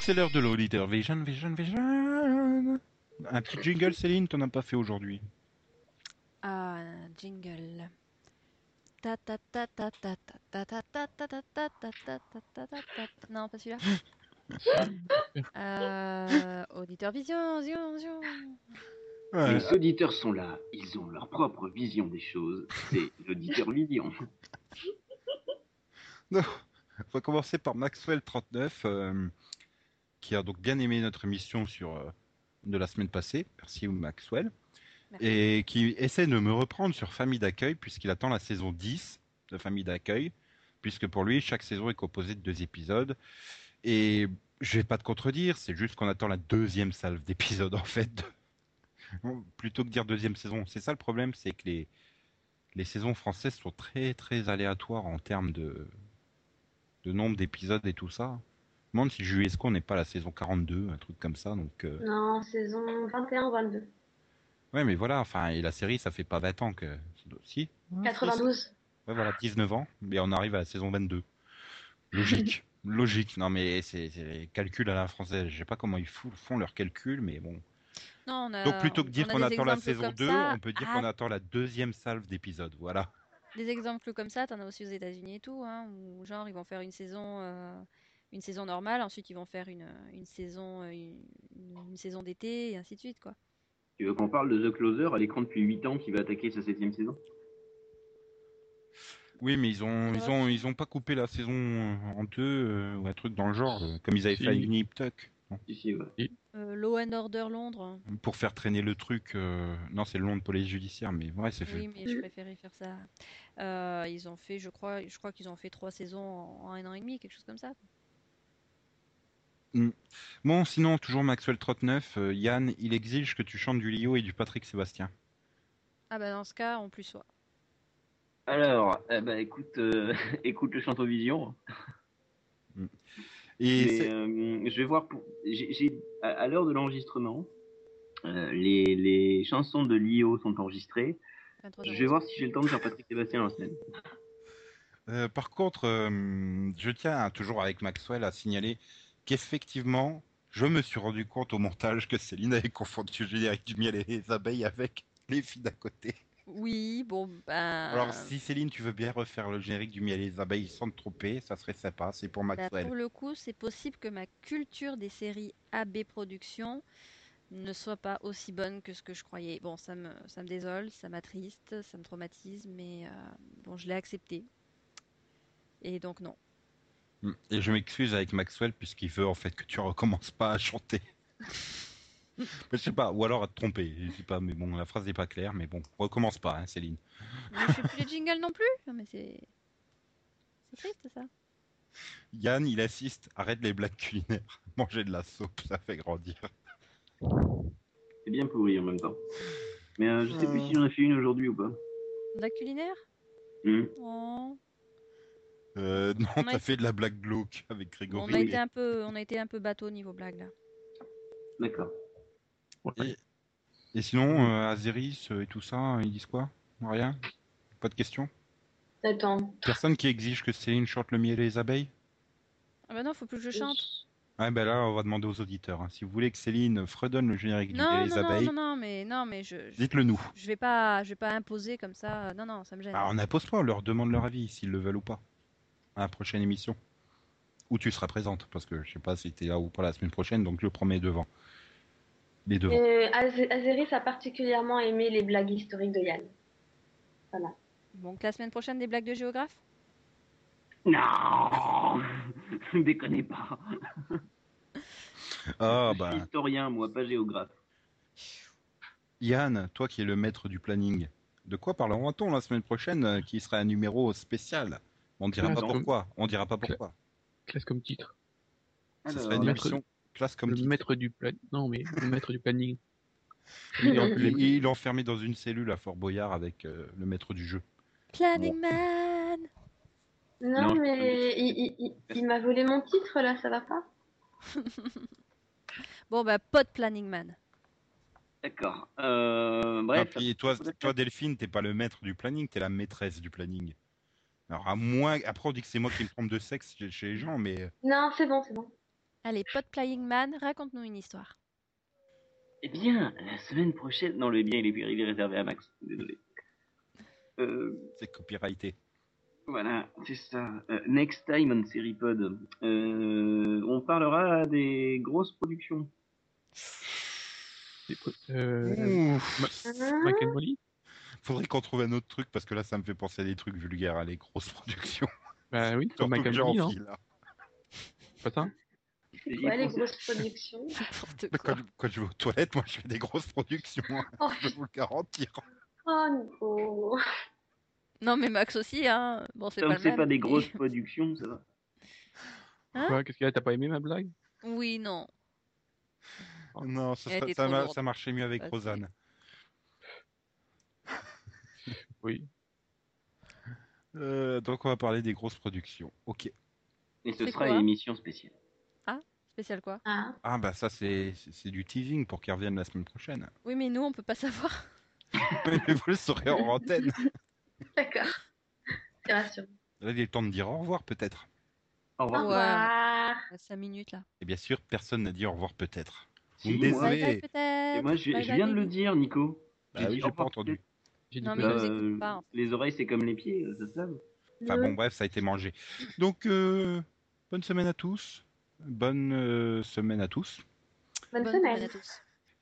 Donc c'est l'heure de l'auditeur Vision, Vision, Vision. Un petit jingle, Céline, t'en as pas fait aujourd'hui. Ah, jingle. Ta ta ta ta ta ta ta ta ta ta ta ta ta ta ta ta ta ta. Non, pas celui-là. Euh, auditeur vision, vision, vision. Les auditeurs sont là, ils ont leur propre vision des choses. C'est l'auditeur vision. On va commencer par Maxwell39, euh, qui a donc bien aimé notre émission sur euh, de la semaine passée. Merci Maxwell. Merci. Et qui essaie de me reprendre sur Famille d'accueil, puisqu'il attend la saison 10 de Famille d'accueil, puisque pour lui, chaque saison est composée de deux épisodes. Et je vais pas te contredire, c'est juste qu'on attend la deuxième salve d'épisodes, en fait. Plutôt que dire deuxième saison. C'est ça le problème, c'est que les, les saisons françaises sont très très aléatoires en termes de, de nombre d'épisodes et tout ça. Je me demande si Juesco n'est pas la saison 42, un truc comme ça. Donc, euh, Non, saison 21-22. Ouais, mais voilà, enfin, et la série, ça fait pas 20 ans que. Si? 92. Ouais, voilà, 19 ans, mais on arrive à la saison 22. Logique. Logique. Non, mais c'est calcul à la française. Je sais pas comment ils font leurs calculs, mais bon. Non, on a, Donc, plutôt que dire qu'on attend la saison comme 2, ça. on peut dire Ah, qu'on attend la deuxième salve d'épisodes. Voilà. Des exemples comme ça, t'en as aussi aux États-Unis et tout, hein, où genre ils vont faire une saison, euh, une saison normale, ensuite ils vont faire une, une saison, euh, une, une saison d'été et ainsi de suite, quoi. Tu veux qu'on parle de The Closer à l'écran depuis 8 ans qui va attaquer sa septième saison? Oui, mais ils ont, ils ont, ils ont pas coupé la saison en deux euh, ou un truc dans le genre, euh, comme ils avaient Si. fait à Nip Tuck. Si, ouais. Euh, Law and Order Londres. Pour faire traîner le truc. euh, Non, c'est le nom de police judiciaire, mais ouais, c'est fait. Oui, mais je préférais faire ça. Euh, ils ont fait, je crois, je crois qu'ils ont fait trois saisons en, en un an et demi, quelque chose comme ça. Bon, sinon, toujours Maxwell 39, euh, Yann, il exige que tu chantes du Lio et du Patrick Sébastien. Ah bah dans ce cas, en plus, ouais. Alors, eh ben, écoute, euh, écoute le Chantovision. Et Mais, euh, je vais voir pour. à, à l'heure de l'enregistrement, euh, les, les chansons de Lio sont enregistrées. 23 Je vais voir si j'ai le temps de faire Patrick Sébastien semaine. euh, par contre, euh, je tiens à- toujours avec Maxwell à signaler qu'effectivement, je me suis rendu compte au montage que Céline avait confondu le générique du miel et les abeilles avec les filles d'à côté. Oui, bon, ben. Alors, si Céline, tu veux bien refaire le générique du miel et les abeilles sans te tromper, ça serait sympa. C'est pour Bah, Maxwell. pour le coup, c'est possible que ma culture des séries AB Productions ne soit pas aussi bonne que ce que je croyais. Bon, ça me, ça me désole, ça m'attriste, ça me traumatise, mais euh, bon, je l'ai accepté. Et donc non. Mm. Et je m'excuse avec Maxwell puisqu'il veut en fait que tu recommences pas à chanter. Mais je sais pas, ou alors à te tromper, je sais pas, mais bon, la phrase n'est pas claire, mais bon, recommence pas, hein, Céline. Mais je fais plus les jingles non plus? Non, mais c'est. C'est triste ça. Yann, il assiste. Arrête les blagues culinaires. Manger de la soupe, ça fait grandir. C'est bien pourri en même temps. Mais euh, je sais plus si j'en ai fait une aujourd'hui ou pas. De la culinaire? Hmm. Oh. Euh, non, On a t'as été- fait de la blague glauque avec On Grégory. a Oui. été un peu, on a été un peu bateau niveau blague là. D'accord. Et, et sinon, euh, Azeris euh, et tout ça, ils disent quoi? Rien? Pas de questions? Attends. Personne qui exige que Céline chante le miel et les abeilles? Ah bah non, faut plus que je chante. Ah ben là, on va demander aux auditeurs. hein. Si vous voulez que Céline fredonne le générique du Non, miel et non, les non, abeilles, non, non, mais non, mais je, je, dites-le nous. je vais pas, je vais pas imposer comme ça. Non, non, ça me gêne. Alors, on n'impose pas, on leur demande leur avis, s'ils le veulent ou pas. À la prochaine émission. Où tu seras présente, parce que je sais pas si t'es là ou pas la semaine prochaine, donc je promets devant. Les devants. Euh, Az- Azeris a particulièrement aimé les blagues historiques de Yann. Donc la semaine prochaine des blagues de géographe? Non Déconnez pas. Ah je bah, suis historien, moi, pas géographe. Yann, toi qui es le maître du planning, de quoi parlerons-on la semaine prochaine euh, qui sera un numéro spécial? On dira pas pourquoi. On dira pas pourquoi. Classe comme titre. Ce Alors, sera une maître- émission classe comme le titre. maître du plan. Non, mais le maître du planning. Il est, il- il est enfermé dans une cellule à Fort Boyard avec euh, le maître du jeu. Planning Man. Non, mais il, il- il- il m'a volé mon titre là, ça va pas? Bon bah pas de Planning Man. D'accord. Euh, Ah, puis toi, toi, Delphine, t'es pas le maître du planning, t'es la maîtresse du planning. Alors à moins, après on dit que c'est moi qui me trompe de sexe chez, les gens, mais euh, Non, c'est bon, c'est bon. Allez, pas de Planning Man, raconte-nous une histoire. Eh bien, la semaine prochaine. Non, le bien, il est, il est réservé à Max. Désolé. Euh, c'est copyrighté. Voilà, c'est ça. Euh, next time on Seripod, euh, on parlera des grosses productions. C'est quoi Euh, Ouf. Mac and Molly? Faudrait qu'on trouve un autre truc parce que là ça me fait penser à des trucs vulgaires, à les grosses productions. Bah oui, Surtout Mac que and j'ai Molly, envie, non là. Pas ça quoi les grosses productions? Quand, je- quand je vais aux toilettes, moi je fais des grosses productions, hein, Oh, je peux vous le garantir. oh Nico Non mais Max aussi, hein. Bon c'est pas c'est pas des grosses productions, ça va. Hein? Quoi Qu'est-ce qu'il y a T'as pas aimé ma blague? Oui, non. Non, ça, ça, marchait mieux avec c'est- Rosanne. Oui. Euh, donc on va parler des grosses productions. Ok. Et ce C'est sera quoi une émission spéciale. Spécial quoi? Ah, Ah bah ça c'est du teasing pour qu'ils reviennent la semaine prochaine. Oui mais nous on peut pas savoir. Mais vous le saurez en antenne. d'accord. C'est rassurant. Là il est temps de dire au revoir peut-être. Au Au revoir. Ouais. revoir. À 5 minutes là. Et bien sûr, personne n'a dit au revoir peut-être. Si, Vous me moi, désolez. Et moi, je, Bye je bye, viens de le baby. dire, Nico. Bah J'ai oui, dit j'ai au pas revoir, entendu. Non, mais Euh, pas, Les oreilles, c'est comme les pieds, euh, ça se lave. Enfin bon bref, ça a été mangé. Donc euh, bonne semaine à tous. Bonne euh, semaine à tous. Bonne, Bonne semaine. semaine à tous.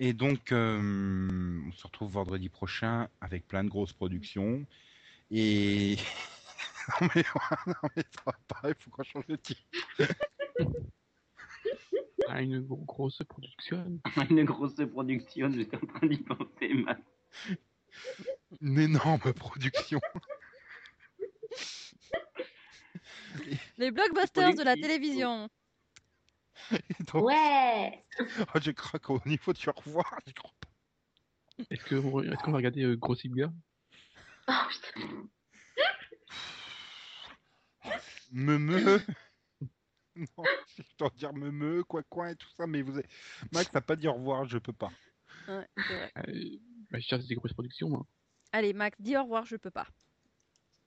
Et donc, euh, on se retrouve vendredi prochain avec plein de grosses productions. Et. non, mais, non, mais ça va pas, il faut qu'on change de titre. Ah, une gro- grosse production. Une grosse production, j'étais en train d'y penser, Max. Une énorme production. Les blockbusters de la télévision. Donc, Ouais. oh, je craque au niveau du revoir. Est-ce qu'on va regarder euh, Gossip Girl Oh putain. Me me. Non, je dois dire me me, quoi quoi et tout ça, mais vous avez... Max n'a pas dit au revoir, je peux pas. Ouais, c'est vrai. euh, bah, Je cherche des grosses productions, moi. Allez Max, dis au revoir, je peux pas.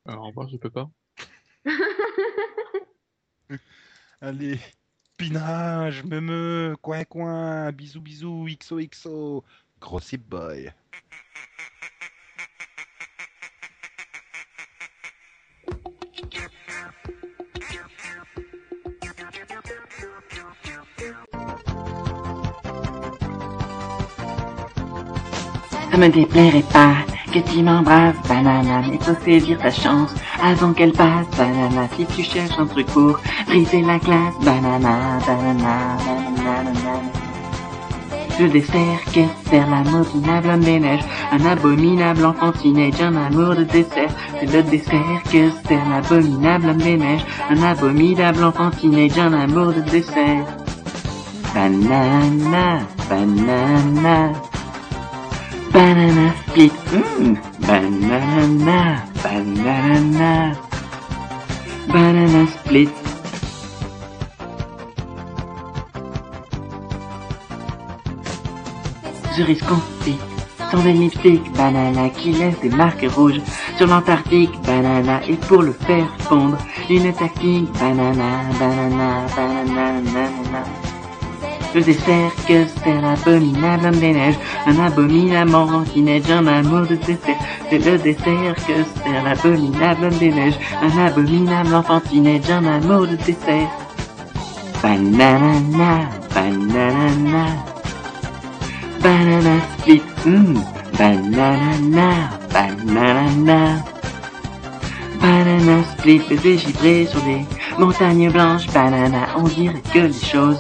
Alors, au revoir, je peux pas. Allez, pinage, me me, coin coin, bisous bisous, XOXO, Gossip Boy. Ça me déplairait pas que tu m'embrasses, banana, mais faut saisir ta chance avant qu'elle passe, banana. Si tu cherches un truc pour briser la glace, banana, banana, banana, banana. Le dessert que homme des neiges, un abominable enfant teenage, un amour de dessert. C'est le dessert que sert l'abominable homme des neiges, un abominable enfant teenage, un amour de dessert. Banana, banana, banana split, mm, banana, banana, banana split. Cerise confit, sans des lipsticks, banana qui laisse des marques rouges sur l'Antarctique, banana, et pour le faire fondre, une tactique, banana, banana, banana, banana. Le dessert que sert l'abominable neiges, un abominable neige, un amour de dessert. C'est le dessert que sert l'abominable neiges, un abominable enfant qui neige, un amour de dessert. Banana, banana, banana split, mm, banana, banana, banana split, givré sur des montagnes blanches, banana, on dirait que les choses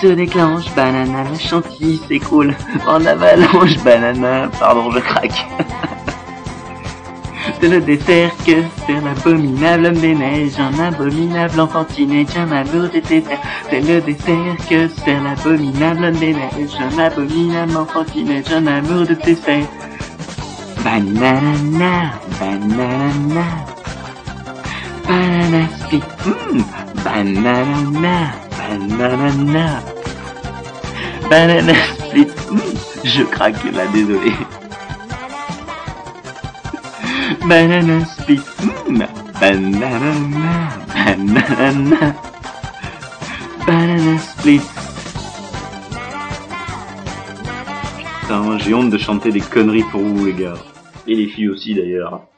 se déclenchent, banana, la chantilly s'écroule en avalanche, banana, pardon, je craque. C'est le dessert que c'est l'abominable homme des neiges, un abominable enfant teenage, un amour de dessert. C'est le dessert que c'est l'abominable homme des neiges, un abominable enfant teenage, un amour de dessert. Banana, banana, banana mm, banana, banana, banana split, mm, je craque là, désolé. Banana split, mm, banana, banana, banana split. Putain, j'ai honte de chanter des conneries pour vous, les gars. Et les filles aussi, d'ailleurs.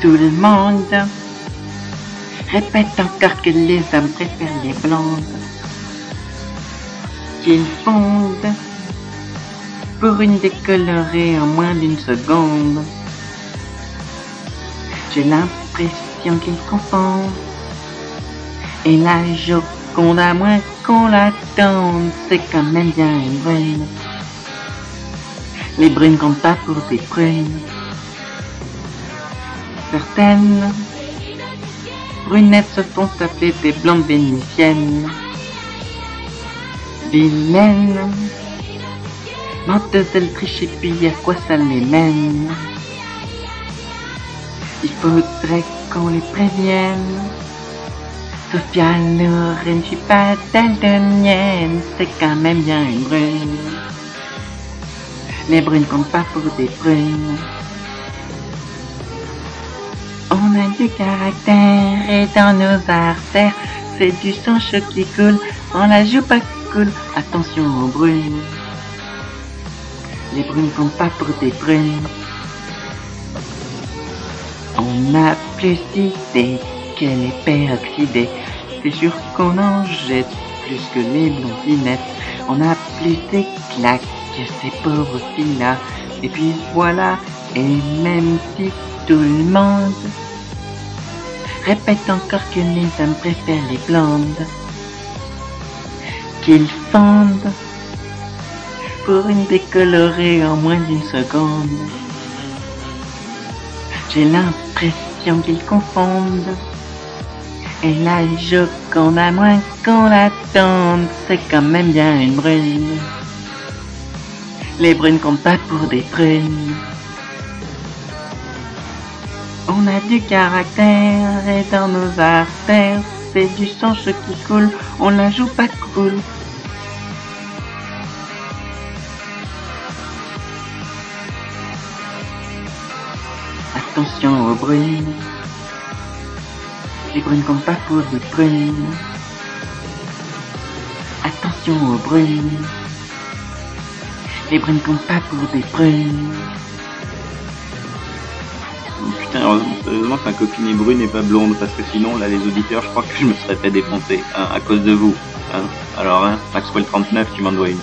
Tout le monde répète encore que les hommes préfèrent les blondes. Qu'ils fondent pour une décolorée en moins d'une seconde. J'ai l'impression qu'ils confondent. Et la Joconde, à moins qu'on l'attende, c'est quand même bien une brune. Les brunes comptent pas pour des prunes. Certaines brunettes se font appeler des blondes vénitiennes. Vilaines, menteuses, elles trichent et puis à quoi ça les mène? Il faudrait qu'on les prévienne. Sophia Loren, je suis pas daltonienne, c'est quand même bien une brune. Les brunes comptent pas pour des brunes. Du caractère et dans nos artères, c'est du sang chaud qui coule. On la joue pas cool, attention aux brunes. Les brunes comptent pas pour des brunes. On a plus d'idées que les peroxydés. C'est sûr qu'on en jette plus que les blondinettes. On a plus d'éclat que ces pauvres filles-là. Et puis voilà, et même si tout le monde répète encore que les hommes préfèrent les blondes, qu'ils fondent pour une décolorée en moins d'une seconde. J'ai l'impression qu'ils confondent. Et la Joconde, à moins qu'on l'attende, c'est quand même bien une brune. Les brunes comptent pas pour des prunes. On a du caractère et dans nos artères, c'est du sang chaud qui coule, on la joue pas cool. Attention aux brunes. Les brunes comptent pas pour des prunes. Attention aux brunes. Les brunes comptent pas pour des prunes. Heureusement, que ma copine est brune et pas blonde, parce que sinon, là, les auditeurs, je crois que je me serais fait défoncer, hein, à cause de vous. Hein. Alors, hein, Maxwell 39, tu m'en dois une.